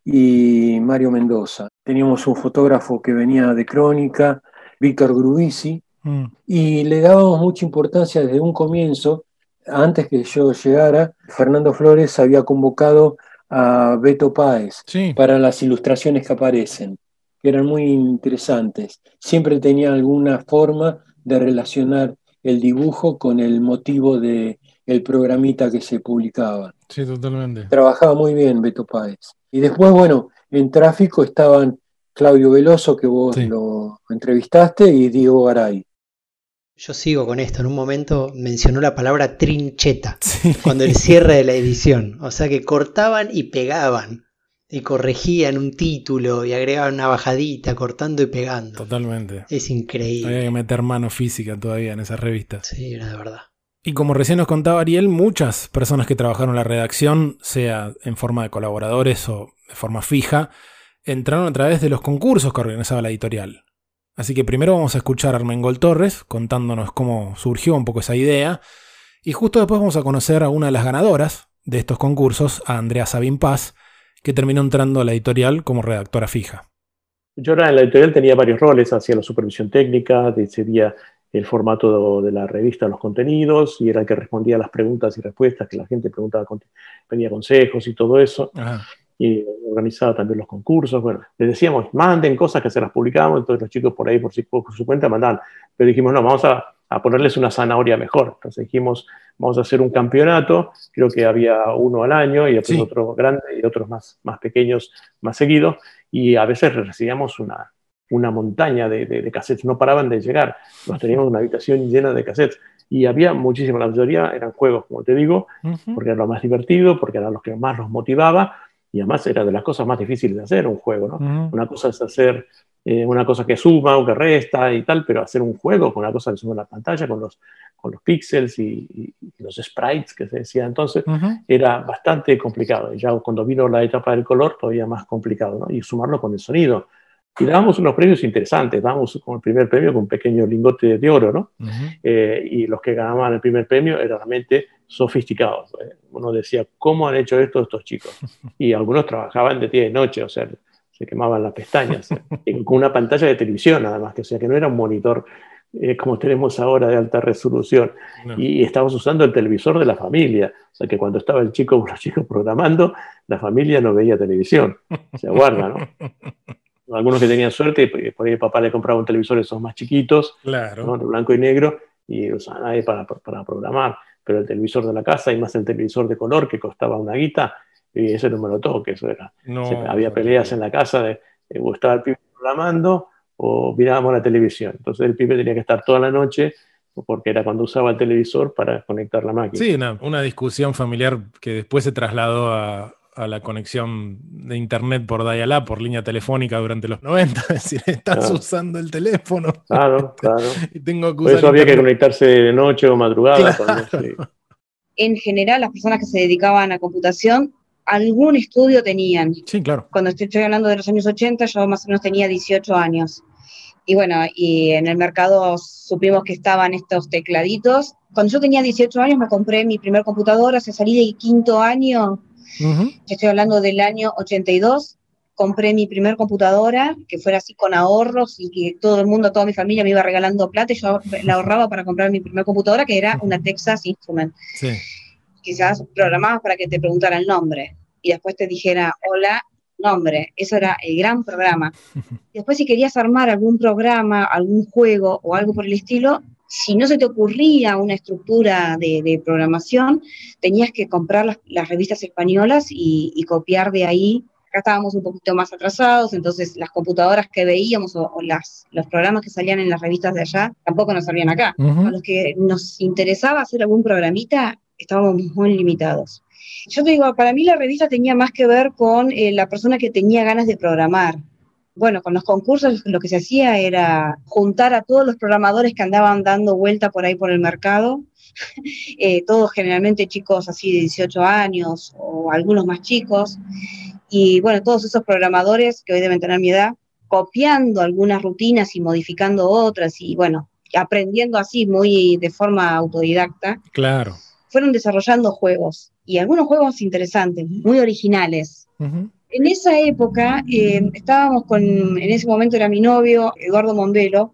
y Mario Mendoza. Teníamos un fotógrafo que venía de Crónica, Víctor Grubisi, Mm. y le dábamos mucha importancia desde un comienzo. Antes que yo llegara, Fernando Flores había convocado a Beto Páez Sí. para las ilustraciones que aparecen, que eran muy interesantes. Siempre tenía alguna forma de relacionar el dibujo con el motivo de el programita que se publicaba. Sí, totalmente. Trabajaba muy bien Beto Páez. Y después, bueno, en tráfico estaban Claudio Veloso, que vos Sí. lo entrevistaste, y Diego Garay. Yo sigo con esto. En un momento mencionó la palabra trincheta cuando el cierre de la edición. O sea que cortaban y pegaban. Y corregían un título y agregaban una bajadita, cortando y pegando. Totalmente. Es increíble. Había que meter mano física todavía en esas revistas. Sí, era de verdad. Y como recién nos contaba Ariel, muchas personas que trabajaron en la redacción, sea en forma de colaboradores o de forma fija, entraron a través de los concursos que organizaba la editorial. Así que primero vamos a escuchar a Armengol Torres contándonos cómo surgió un poco esa idea. Y justo después vamos a conocer a una de las ganadoras de estos concursos, a Andrea Sabin Paz, que terminó entrando a la editorial como redactora fija. Yo en la editorial tenía varios roles, hacía la supervisión técnica, decidía el formato de la revista, los contenidos, y era el que respondía a las preguntas y respuestas que la gente preguntaba, pedía consejos y todo eso. Y organizaba también los concursos. Bueno, les decíamos, manden cosas que se las publicábamos, entonces los chicos por ahí, por, por su cuenta, mandaban. Pero dijimos, no, vamos a, a, ponerles una zanahoria mejor. Entonces dijimos, vamos a hacer un campeonato, creo que había uno al año y después otro grande y otros más, más pequeños, más seguidos, y a veces recibíamos una, una montaña de, de, cassettes, no paraban de llegar. Nos teníamos una habitación llena de cassettes y había muchísima, la mayoría eran juegos, como te digo, porque era lo más divertido, porque eran los que más los motivaba y además era de las cosas más difíciles de hacer un juego, ¿no? Una cosa es hacer eh, una cosa que suma o que resta y tal, pero hacer un juego con una cosa que suma la pantalla, con los, con los píxeles y, los sprites que se decía entonces, era bastante complicado. Y ya cuando vino la etapa del color, todavía más complicado, ¿no? Y sumarlo con el sonido y dábamos unos premios interesantes, dábamos como el primer premio con un pequeño lingote de oro, ¿no? Eh, y los que ganaban el primer premio eran realmente sofisticados. Eh, uno decía, ¿cómo han hecho esto estos chicos? Y algunos trabajaban de día y noche, o sea, se quemaban las pestañas, con una pantalla de televisión nada más, que o sea, que no era un monitor eh, como tenemos ahora de alta resolución. Y, estábamos usando el televisor de la familia. O sea que cuando estaba el chico los chicos programando, la familia no veía televisión. Se aguarda, ¿no? algunos que tenían suerte, por ahí el papá le compraba un televisor esos más chiquitos, claro. de blanco y negro, y usaban nadie para, para, programar. Pero el televisor de la casa y más el televisor de color que costaba una guita, y ese no me lo toque, eso era. había peleas en la casa de, o estaba el pibe programando o mirábamos la televisión. Entonces el pibe tenía que estar toda la noche porque era cuando usaba el televisor para conectar la máquina. Sí, una, una discusión familiar que después se trasladó a, a la conexión de internet por dial-up, por línea telefónica durante los 90. Es decir, estás usando el teléfono. Claro, claro. y tengo que por eso había que conectarse de noche o madrugada. En general, las personas que se dedicaban a computación, algún estudio tenían. Sí, claro. Cuando estoy, hablando de los años 80, yo más o menos tenía 18 años. Y bueno, y en el mercado supimos que estaban estos tecladitos. Cuando yo tenía 18 años me compré mi primer computadora, se salí del quinto año estoy hablando del año 82. Compré mi primer computadora, que fuera así con ahorros y que todo el mundo, toda mi familia me iba regalando plata y yo la ahorraba para comprar mi primer computadora, que era una Texas Instrument. Quizás programabas para que te preguntara el nombre y después te dijera, hola, nombre. Eso era el gran programa. Después, si querías armar algún programa, algún juego o algo por el estilo, si no se te ocurría una estructura de, programación, tenías que comprar las, revistas españolas y, copiar de ahí. Acá estábamos un poquito más atrasados, entonces las computadoras que veíamos o, las, los programas que salían en las revistas de allá tampoco nos salían acá. A los que nos interesaba hacer algún programita, estábamos muy limitados. Yo te digo, para mí la revista tenía más que ver con eh, la persona que tenía ganas de programar bueno, con los concursos lo que se hacía era juntar a todos los programadores que andaban dando vuelta por ahí por el mercado, eh, todos generalmente chicos así de 18 años o algunos más chicos, y bueno, todos esos programadores que hoy deben tener mi edad, copiando algunas rutinas y modificando otras y bueno, aprendiendo así muy de forma autodidacta. Claro. Fueron desarrollando juegos y algunos juegos interesantes, muy originales. En esa época eh, estábamos con, en ese momento era mi novio, Eduardo Mondelo,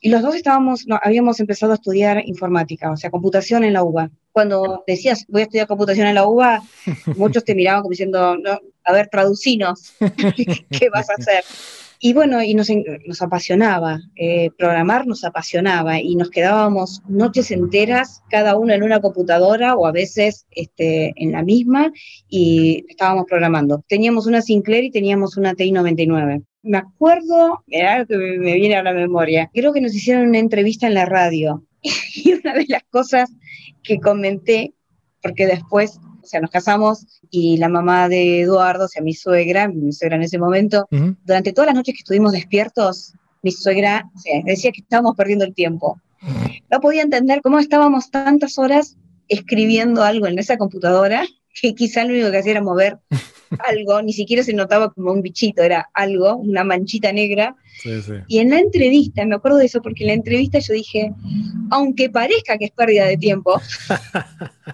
y los dos estábamos, habíamos empezado a estudiar informática, o sea, computación en la UBA. Cuando decías, voy a estudiar computación en la UBA, muchos te miraban como diciendo, no, a ver, traducinos, ¿qué vas a hacer? Y bueno, y nos, apasionaba, eh, programar nos apasionaba y nos quedábamos noches enteras, cada uno en una computadora o a veces este, en la misma y estábamos programando. Teníamos una Sinclair y teníamos una TI-99. Me acuerdo, era que me viene a la memoria, creo que nos hicieron una entrevista en la radio y una de las cosas que comenté, porque después sea, nos casamos y la mamá de Eduardo, o sea, mi suegra, mi suegra en ese momento, durante todas las noches que estuvimos despiertos, mi suegra o sea, decía que estábamos perdiendo el tiempo. No podía entender cómo estábamos tantas horas escribiendo algo en esa computadora que quizá lo único que hacía era mover algo, ni siquiera se notaba como un bichito, era algo, una manchita negra. Y en la entrevista, me acuerdo de eso porque en la entrevista yo dije, aunque parezca que es pérdida de tiempo,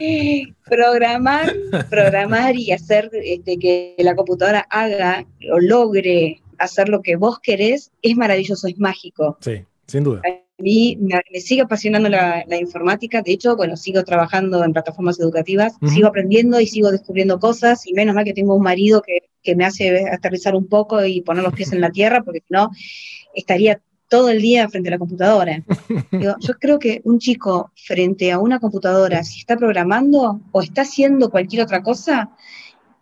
programar, programar y hacer este, que la computadora haga o logre hacer lo que vos querés, es maravilloso, es mágico. Sí, sin duda. A mí me, me sigue apasionando la, la informática, de hecho, bueno, sigo trabajando en plataformas educativas, sigo aprendiendo y sigo descubriendo cosas, y menos mal que tengo un marido que, que me hace aterrizar un poco y poner los pies en la tierra, porque si no, estaría todo el día frente a la computadora. Digo, yo creo que un chico frente a una computadora, si está programando o está haciendo cualquier otra cosa,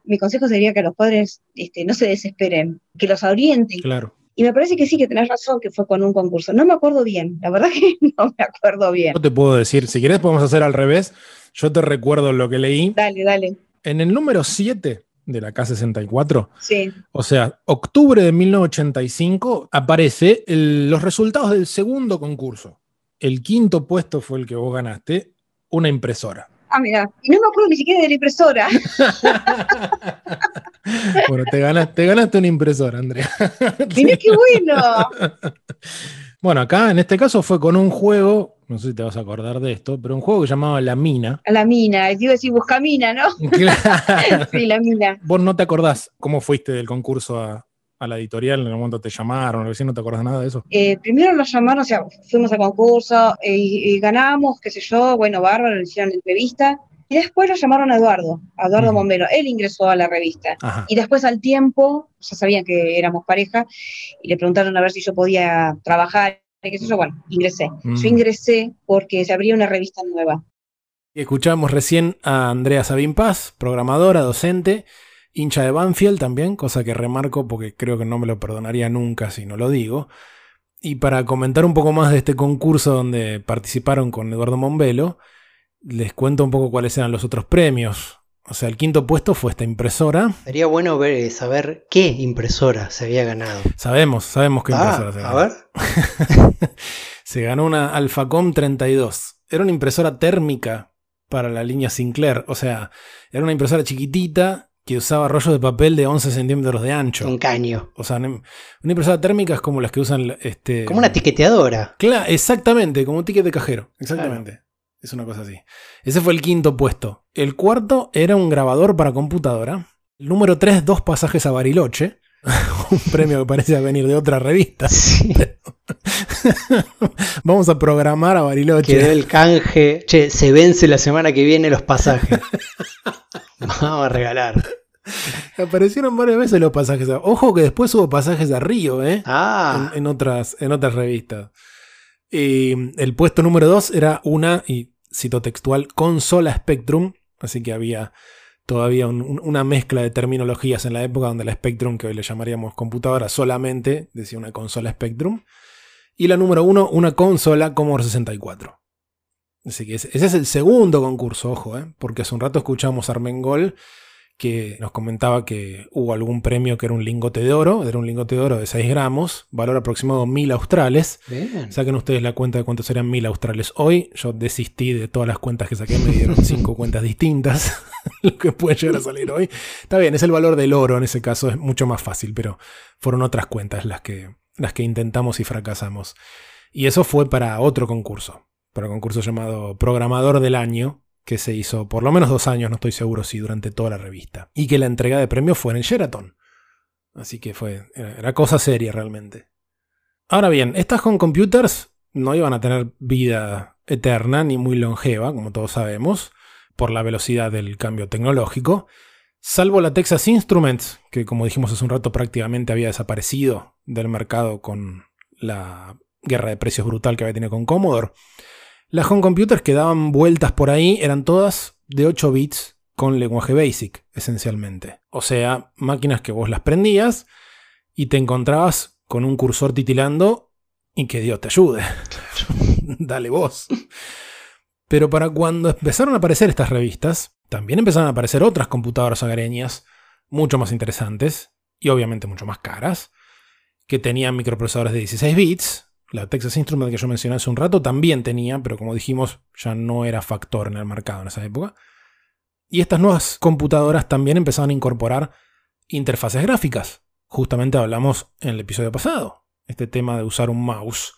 mi consejo sería que los padres este, no se desesperen, que los orienten. Claro. Y me parece que sí, que tenés razón, que fue con un concurso. No me acuerdo bien, la verdad que no me acuerdo bien. No te puedo decir, si querés podemos hacer al revés. Yo te recuerdo lo que leí. Dale, dale. En el número 7 de la K64, Sí. o sea, octubre de 1985, aparece el- los resultados del segundo concurso. El quinto puesto fue el que vos ganaste, una impresora. Ah, mira. Y no me acuerdo ni siquiera de la impresora. Bueno, te ganaste, te ganaste una impresora, Andrea. Mirá qué bueno. Bueno, acá en este caso fue con un juego, no sé si te vas a acordar de esto, pero un juego que llamaba La Mina. La mina. Te iba a decir buscamina, ¿no? Claro. Sí, la mina. Vos no te acordás cómo fuiste del concurso a, a la editorial, en el momento te llamaron, recién no te acordás nada de eso. Eh, primero nos llamaron, o sea, fuimos al concurso eh, y, y ganamos, qué sé yo, bueno, bárbaro, le hicieron la entrevista. Y después lo llamaron a Eduardo, a Eduardo Ujú. Bombero. Él ingresó a la revista. Ajá. Y después al tiempo, ya sabían que éramos pareja, y le preguntaron a ver si yo podía trabajar, y qué sé yo, bueno, ingresé. Mm. Yo ingresé porque se abría una revista nueva. Escuchamos recién a Andrea Sabín Paz, programadora, docente, hincha de Banfield también, cosa que remarco porque creo que no me lo perdonaría nunca si no lo digo. Y para comentar un poco más de este concurso donde participaron con Eduardo Mombelo, les cuento un poco cuáles eran los otros premios. O sea, el quinto puesto fue esta impresora. Sería bueno ver, eh, saber qué impresora se había ganado. Sabemos, sabemos qué Ah, impresora se a ganó. ver. se ganó una Alphacom 32. Era una impresora térmica para la línea Sinclair. O sea, era una impresora chiquitita que usaba rollos de papel de 11 centímetros de ancho. Un caño. O sea, una impresora térmica es como las que usan este. Como una tiqueteadora. Claro, exactamente, como un ticket de cajero. Exactamente. Es una cosa así. Ese fue el quinto puesto. El cuarto era un grabador para computadora. El número 3, dos pasajes a Bariloche. un premio que parece venir de otra revista. Vamos a programar a Bariloche. Quedó el canje. Che, se vence la semana que viene los pasajes. Vamos a regalar. Aparecieron varias veces los pasajes. a- Ojo que después hubo pasajes a Río, ¿eh? Ah. En, en otras, en otras revistas. Y el puesto número 2 era una, y cito textual, consola Spectrum. Así que había todavía un- un- una mezcla de terminologías en la época donde la Spectrum, que hoy le llamaríamos computadora, solamente decía una consola Spectrum. Y la número 1, una consola Commodore 64. Así que ese, ese es el segundo concurso, ojo, ¿eh? porque hace un rato escuchamos a Armengol que nos comentaba que hubo algún premio que era un lingote de oro, era un lingote de oro de 6 gramos, valor aproximado 1000 australes. Bien. Saquen ustedes la cuenta de cuántos serían 1000 australes hoy. Yo desistí de todas las cuentas que saqué, me dieron 5 cuentas distintas, lo que puede llegar a salir hoy. Está bien, es el valor del oro en ese caso, es mucho más fácil, pero fueron otras cuentas las que, las que intentamos y fracasamos. Y eso fue para otro concurso, para un concurso llamado Programador del Año, que se hizo por lo menos dos años, no estoy seguro si durante toda la revista. Y que la entrega de premios fue en el Sheraton. Así que fue, era, cosa seria realmente. Ahora bien, estas home computers no iban a tener vida eterna ni muy longeva, como todos sabemos, por la velocidad del cambio tecnológico, salvo la Texas Instruments, que como dijimos hace un rato prácticamente había desaparecido del mercado con la guerra de precios brutal que había tenido con Commodore. Las home computers que daban vueltas por ahí eran todas de 8 bits con lenguaje BASIC, esencialmente. O sea, máquinas que vos las prendías y te encontrabas con un cursor titilando y que Dios te ayude. Dale vos. Pero para cuando empezaron a aparecer estas revistas, también empezaron a aparecer otras computadoras hogareñas mucho más interesantes y obviamente mucho más caras, que tenían microprocesadores de 16 bits. La Texas Instrument que yo mencioné hace un rato también tenía, pero como dijimos, ya no era factor en el mercado en esa época. Y estas nuevas computadoras también empezaban a incorporar interfaces gráficas. Justamente hablamos en el episodio pasado. Este tema de usar un mouse,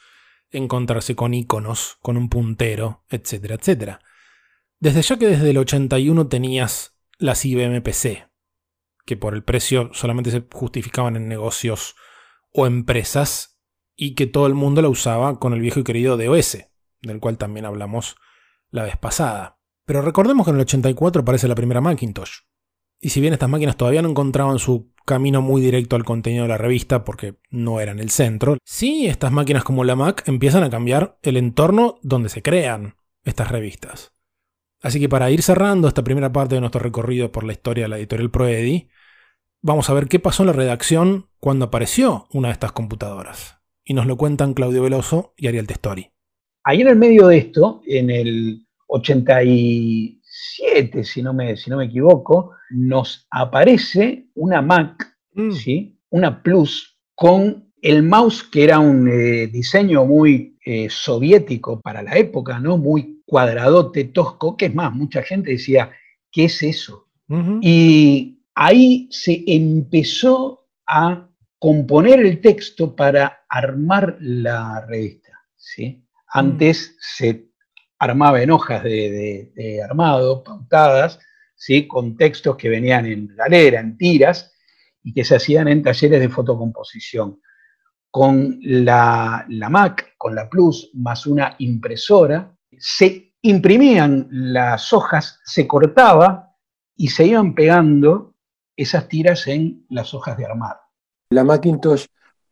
encontrarse con iconos, con un puntero, etcétera, etcétera. Desde ya que desde el 81 tenías las IBM PC, que por el precio solamente se justificaban en negocios o empresas y que todo el mundo la usaba con el viejo y querido DOS, del cual también hablamos la vez pasada. Pero recordemos que en el 84 aparece la primera Macintosh. Y si bien estas máquinas todavía no encontraban su camino muy directo al contenido de la revista porque no eran el centro, sí estas máquinas como la Mac empiezan a cambiar el entorno donde se crean estas revistas. Así que para ir cerrando esta primera parte de nuestro recorrido por la historia de la editorial Proedi, vamos a ver qué pasó en la redacción cuando apareció una de estas computadoras. Y nos lo cuentan Claudio Veloso y Ariel Testori. Ahí en el medio de esto, en el 87, si no me, si no me equivoco, nos aparece una Mac, Mm. ¿sí? una Plus, con el mouse que era un eh, diseño muy eh, soviético para la época, ¿no? Muy cuadradote, tosco, que es más, mucha gente decía, ¿qué es eso? Y ahí se empezó a componer el texto para armar la revista. ¿sí? Antes se armaba en hojas de, armado, pautadas, ¿sí? con textos que venían en galera, en tiras, y que se hacían en talleres de fotocomposición. Con la, la Mac, con la Plus, más una impresora, se imprimían las hojas, se cortaba y se iban pegando esas tiras en las hojas de armado. La Macintosh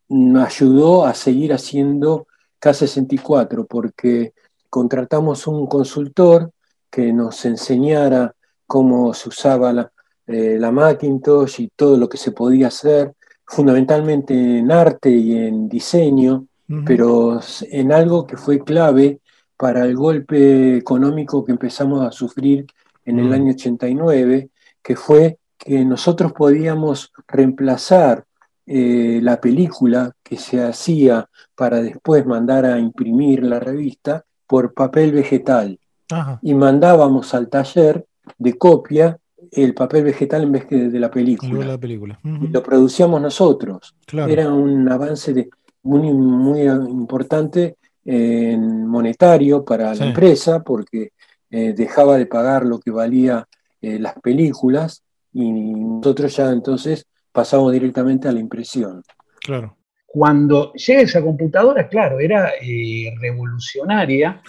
me ayudó a seguir haciendo K64 porque contratamos un consultor que nos enseñara cómo se usaba la, eh, la Macintosh y todo lo que se podía hacer, fundamentalmente en arte y en diseño, pero en algo que fue clave para el golpe económico que empezamos a sufrir en el año 89, que fue que nosotros podíamos reemplazar eh, la película que se hacía para después mandar a imprimir la revista por papel vegetal Ajá. y mandábamos al taller de copia el papel vegetal en vez que de la película la película. lo producíamos nosotros. Claro. Era un avance de, muy, muy importante en monetario para Sí. la empresa porque eh, dejaba de pagar lo que valía eh, las películas y nosotros ya entonces pasamos directamente a la impresión. Claro. Cuando llega esa computadora, claro, era eh, revolucionaria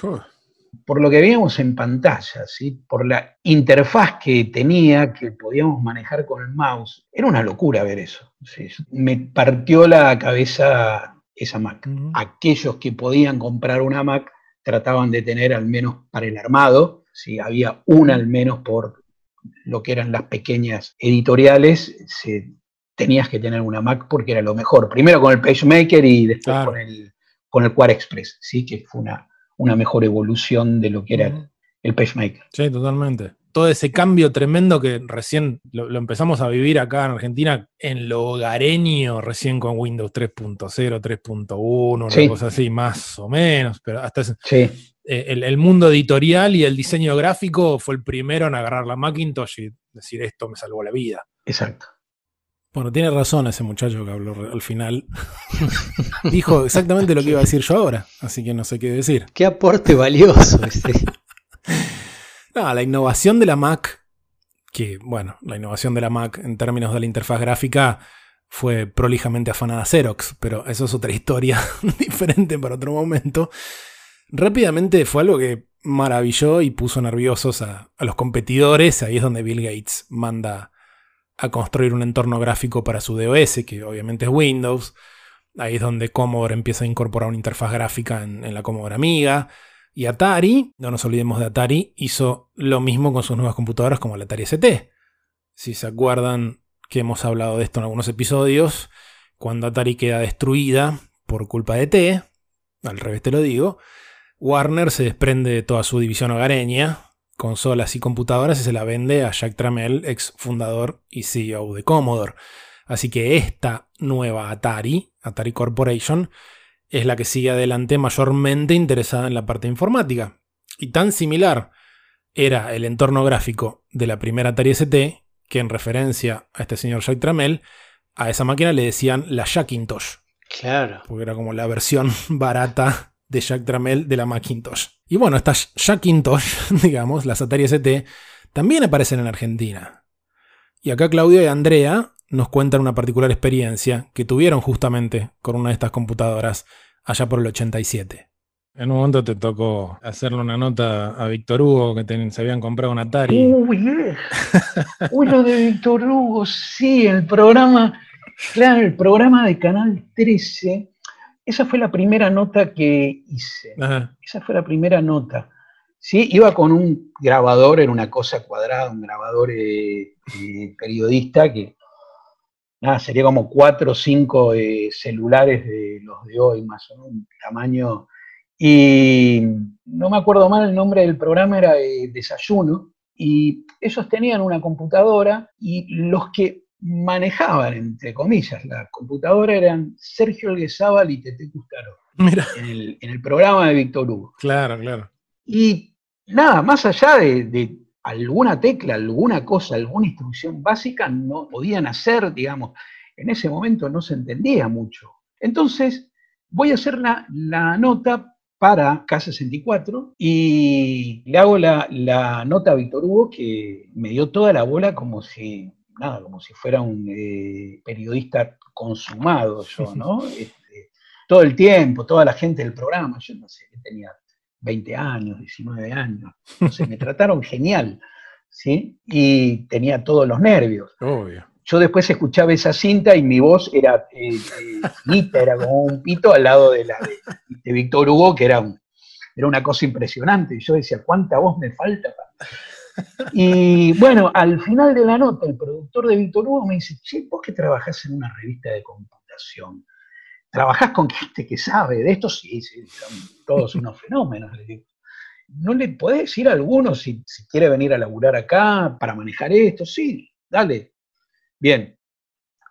por lo que veíamos en pantalla, ¿sí? por la interfaz que tenía, que podíamos manejar con el mouse. Era una locura ver eso. ¿sí? Me partió la cabeza esa Mac. Aquellos que podían comprar una Mac trataban de tener al menos para el armado, ¿sí? había una al menos por lo que eran las pequeñas editoriales, se- tenías que tener una Mac porque era lo mejor. Primero con el PageMaker y después con el, con el Quad Express, ¿sí? que fue una, una mejor evolución de lo que era el, el PageMaker. Sí, totalmente. Todo ese cambio tremendo que recién lo, lo empezamos a vivir acá en Argentina en lo hogareño, recién con Windows 3.0, 3.1, una Sí. cosa así, más o menos, pero hasta ese- Sí. eh, el, el mundo editorial y el diseño gráfico fue el primero en agarrar la Macintosh y decir esto me salvó la vida. Exacto. Bueno, tiene razón ese muchacho que habló al final. Dijo exactamente lo que iba a decir yo ahora, así que no sé qué decir. Qué aporte valioso ese. No, la innovación de la Mac, que bueno, la innovación de la Mac en términos de la interfaz gráfica fue prolijamente afanada a Xerox, pero eso es otra historia diferente para otro momento. Rápidamente fue algo que maravilló y puso nerviosos a, a los competidores. Ahí es donde Bill Gates manda a construir un entorno gráfico para su DOS, que obviamente es Windows. Ahí es donde Commodore empieza a incorporar una interfaz gráfica en, en la Commodore Amiga. Y Atari, no nos olvidemos de Atari, hizo lo mismo con sus nuevas computadoras como la Atari ST. Si se acuerdan que hemos hablado de esto en algunos episodios, cuando Atari queda destruida por culpa de T, al revés te lo digo, Warner se desprende de toda su división hogareña, consolas y computadoras y se la vende a Jack Tramiel, ex fundador y CEO de Commodore. Así que esta nueva Atari, Atari Corporation, es la que sigue adelante mayormente interesada en la parte informática. Y tan similar era el entorno gráfico de la primera Atari ST, que en referencia a este señor Jack Tramiel, a esa máquina le decían la Jackintosh. Claro. Porque era como la versión barata de Jack Tramiel de la Macintosh. Y bueno, estas Jackintosh, digamos, las Atari ST, también aparecen en Argentina. Y acá Claudio y Andrea nos cuentan una particular experiencia que tuvieron justamente con una de estas computadoras allá por el 87. En un momento te tocó hacerle una nota a Víctor Hugo que se habían comprado un Atari. Uy, yes. Uy, lo de Víctor Hugo, sí, el programa, claro, el programa de Canal 13. Esa fue la primera nota que hice. Esa fue la primera nota. Sí, iba con un grabador, era una cosa cuadrada, un grabador eh, eh, periodista que nada, sería como cuatro o cinco eh, celulares de los de hoy, más o menos, un tamaño y no me acuerdo mal, el nombre del programa era Desayuno, y ellos tenían una computadora y los que manejaban, entre comillas, la computadora eran Sergio Alguezábal y Tete Custaro. Mira. En el, programa de Víctor Hugo. Claro, claro. Y nada, más allá de, de alguna tecla, alguna cosa, alguna instrucción básica, no podían hacer, digamos, en ese momento no se entendía mucho. Entonces, voy a hacer la, la nota para K64 y le hago la, nota a Víctor Hugo que me dio toda la bola como si, nada, como si fuera un eh, periodista consumado yo, ¿no? Este, todo el tiempo, toda la gente del programa, yo no sé, tenía 20 años, 19 años, no sé, me trataron genial, ¿sí? Y tenía todos los nervios. Obvio yo después escuchaba esa cinta y mi voz era eh, eh era como un pito al lado de la de, Víctor Hugo, que era, era una cosa impresionante. Y yo decía, ¿cuánta voz me falta? Y bueno, al final de la nota, el productor de Víctor Hugo me dice, che, vos que trabajás en una revista de computación, trabajás con gente que sabe de esto, sí, sí son todos unos fenómenos. ¿No le podés decir a alguno si, si quiere venir a laburar acá para manejar esto? Sí, dale, Bien,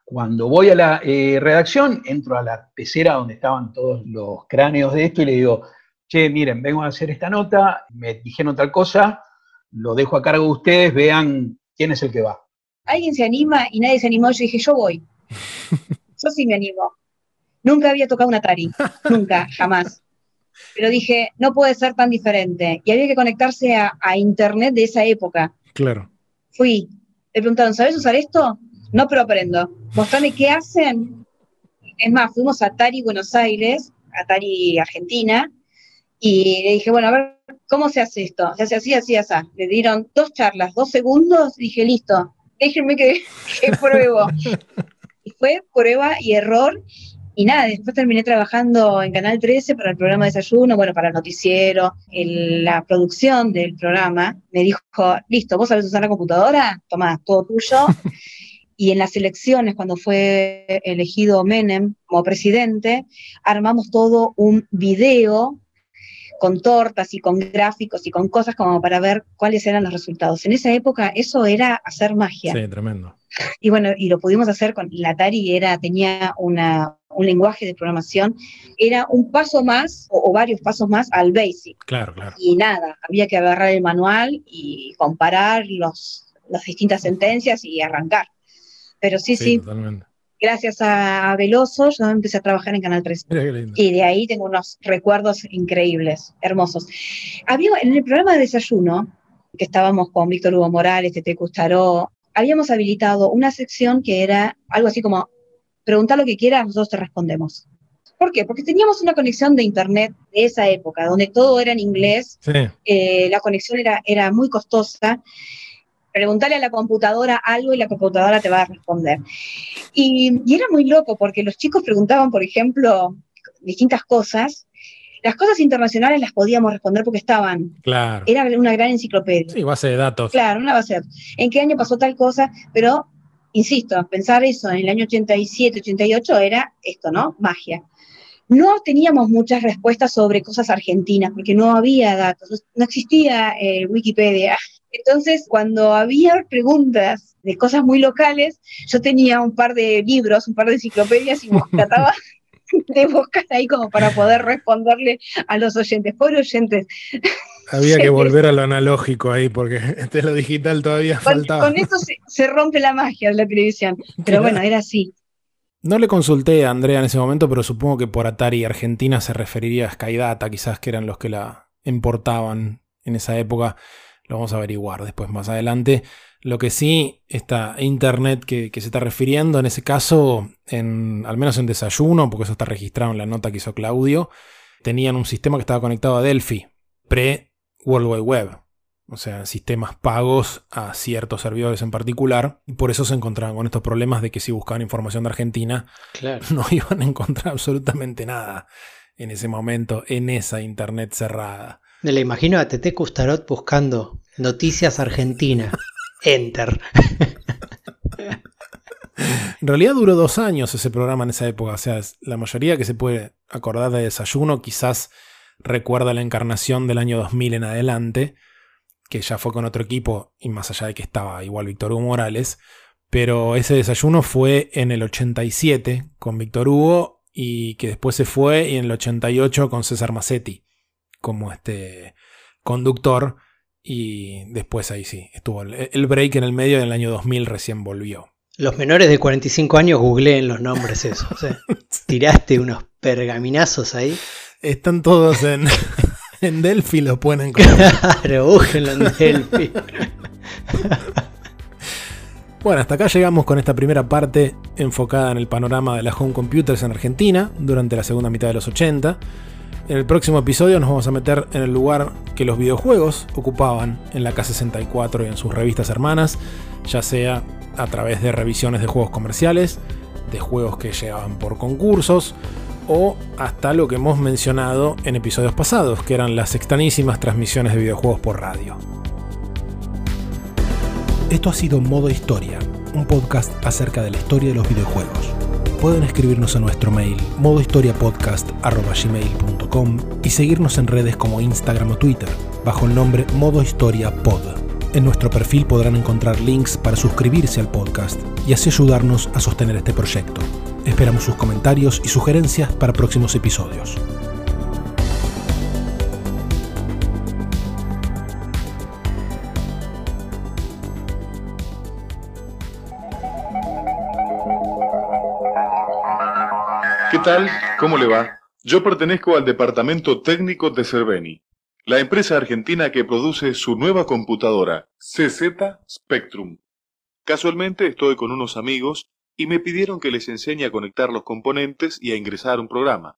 cuando voy a la eh, redacción, entro a la pecera donde estaban todos los cráneos de esto y le digo, che, miren, vengo a hacer esta nota, me dijeron tal cosa, lo dejo a cargo de ustedes, vean quién es el que va. Alguien se anima y nadie se animó, yo dije, yo voy. yo sí me animo. Nunca había tocado un Atari, nunca, jamás. Pero dije, no puede ser tan diferente. Y había que conectarse a, a Internet de esa época. Claro. Fui. Le preguntaron, ¿sabes usar esto? No, pero aprendo. Mostrame qué hacen. Es más, fuimos a Atari Buenos Aires, Atari Argentina, y le dije, bueno, a ver, ¿cómo se hace esto? Se hace así, así, así. Le dieron dos charlas, dos segundos, y dije, listo, déjenme que, que pruebo. y fue prueba y error, y nada, después terminé trabajando en Canal 13 para el programa de desayuno, bueno, para el noticiero, en la producción del programa. Me dijo, listo, ¿vos sabés usar la computadora? Tomá, todo tuyo. y en las elecciones, cuando fue elegido Menem como presidente, armamos todo un video con tortas y con gráficos y con cosas como para ver cuáles eran los resultados. En esa época eso era hacer magia. Sí, tremendo. Y bueno, y lo pudimos hacer con la Atari, era, tenía una, un lenguaje de programación, era un paso más o, varios pasos más al BASIC. Claro, claro. Y nada, había que agarrar el manual y comparar los, las distintas sentencias y arrancar. Pero sí, sí. Gracias a Veloso, yo empecé a trabajar en Canal 3. Y de ahí tengo unos recuerdos increíbles, hermosos. Había en el programa de desayuno, que estábamos con Víctor Hugo Morales, Tete Custaró, habíamos habilitado una sección que era algo así como, preguntar lo que quieras, nosotros te respondemos. ¿Por qué? Porque teníamos una conexión de internet de esa época, donde todo era en inglés, eh, la conexión era, era muy costosa, preguntarle a la computadora algo y la computadora te va a responder. Y, era muy loco porque los chicos preguntaban, por ejemplo, distintas cosas. Las cosas internacionales las podíamos responder porque estaban. Claro. Era una gran enciclopedia. Sí, base de datos. Claro, una base de datos. ¿En qué año pasó tal cosa? Pero, insisto, pensar eso en el año 87, 88 era esto, ¿no? Magia. No teníamos muchas respuestas sobre cosas argentinas porque no había datos, no existía eh, Wikipedia, entonces, cuando había preguntas de cosas muy locales, yo tenía un par de libros, un par de enciclopedias y trataba de buscar ahí como para poder responderle a los oyentes. Por oyentes. Había que volver a lo analógico ahí, porque de lo digital todavía faltaba. Con esto se, rompe la magia de la televisión. Pero bueno, era así. No le consulté a Andrea en ese momento, pero supongo que por Atari Argentina se referiría a Skydata, quizás que eran los que la importaban en esa época lo vamos a averiguar después más adelante. Lo que sí, esta internet que, se está refiriendo, en ese caso, en, al menos en desayuno, porque eso está registrado en la nota que hizo Claudio, tenían un sistema que estaba conectado a Delphi, pre-World Wide Web. O sea, sistemas pagos a ciertos servidores en particular. Y por eso se encontraban con estos problemas de que si buscaban información de Argentina, no iban a encontrar absolutamente nada en ese momento, en esa internet cerrada. Me la imagino a Tete Custarot buscando noticias argentinas. Enter. En realidad duró dos años ese programa en esa época. O sea, la mayoría que se puede acordar de desayuno quizás recuerda la encarnación del año 2000 en adelante, que ya fue con otro equipo y más allá de que estaba igual Víctor Hugo Morales. Pero ese desayuno fue en el 87 con Víctor Hugo y que después se fue y en el 88 con César Massetti como este conductor y después ahí sí, estuvo el break en el medio del año 2000 recién volvió. Los menores de 45 años googleen los nombres esos. ¿eh? Tiraste unos pergaminazos ahí. Están todos en, en Delphi, lo pueden encontrar. Claro, búsquenlo en Delphi. Bueno, hasta acá llegamos con esta primera parte enfocada en el panorama de las home computers en Argentina durante la segunda mitad de los 80. En el próximo episodio nos vamos a meter en el lugar que los videojuegos ocupaban en la K64 y en sus revistas hermanas, ya sea a través de revisiones de juegos comerciales, de juegos que llegaban por concursos, o hasta lo que hemos mencionado en episodios pasados, que eran las extrañísimas transmisiones de videojuegos por radio. Esto ha sido Modo Historia, un podcast acerca de la historia de los videojuegos pueden escribirnos a nuestro mail modohistoriapodcast.gmail.com y seguirnos en redes como Instagram o Twitter, bajo el nombre Modo Historia Pod. En nuestro perfil podrán encontrar links para suscribirse al podcast y así ayudarnos a sostener este proyecto. Esperamos sus comentarios y sugerencias para próximos episodios. Tal? ¿Cómo le va? Yo pertenezco al departamento técnico de Cerveni, la empresa argentina que produce su nueva computadora, CZ Spectrum. Casualmente estoy con unos amigos y me pidieron que les enseñe a conectar los componentes y a ingresar un programa.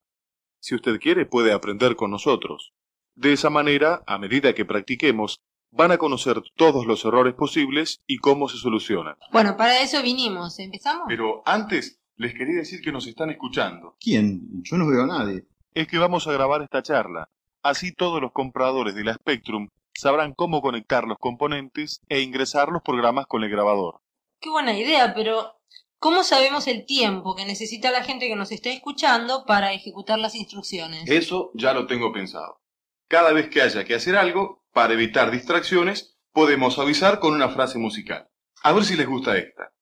Si usted quiere, puede aprender con nosotros. De esa manera, a medida que practiquemos, van a conocer todos los errores posibles y cómo se solucionan. Bueno, para eso vinimos. ¿Empezamos? Pero antes, les quería decir que nos están escuchando. ¿Quién? Yo no veo a nadie. Es que vamos a grabar esta charla. Así todos los compradores de la Spectrum sabrán cómo conectar los componentes e ingresar los programas con el grabador. Qué buena idea, pero ¿cómo sabemos el tiempo que necesita la gente que nos está escuchando para ejecutar las instrucciones? Eso ya lo tengo pensado. Cada vez que haya que hacer algo, para evitar distracciones, podemos avisar con una frase musical. A ver si les gusta esta.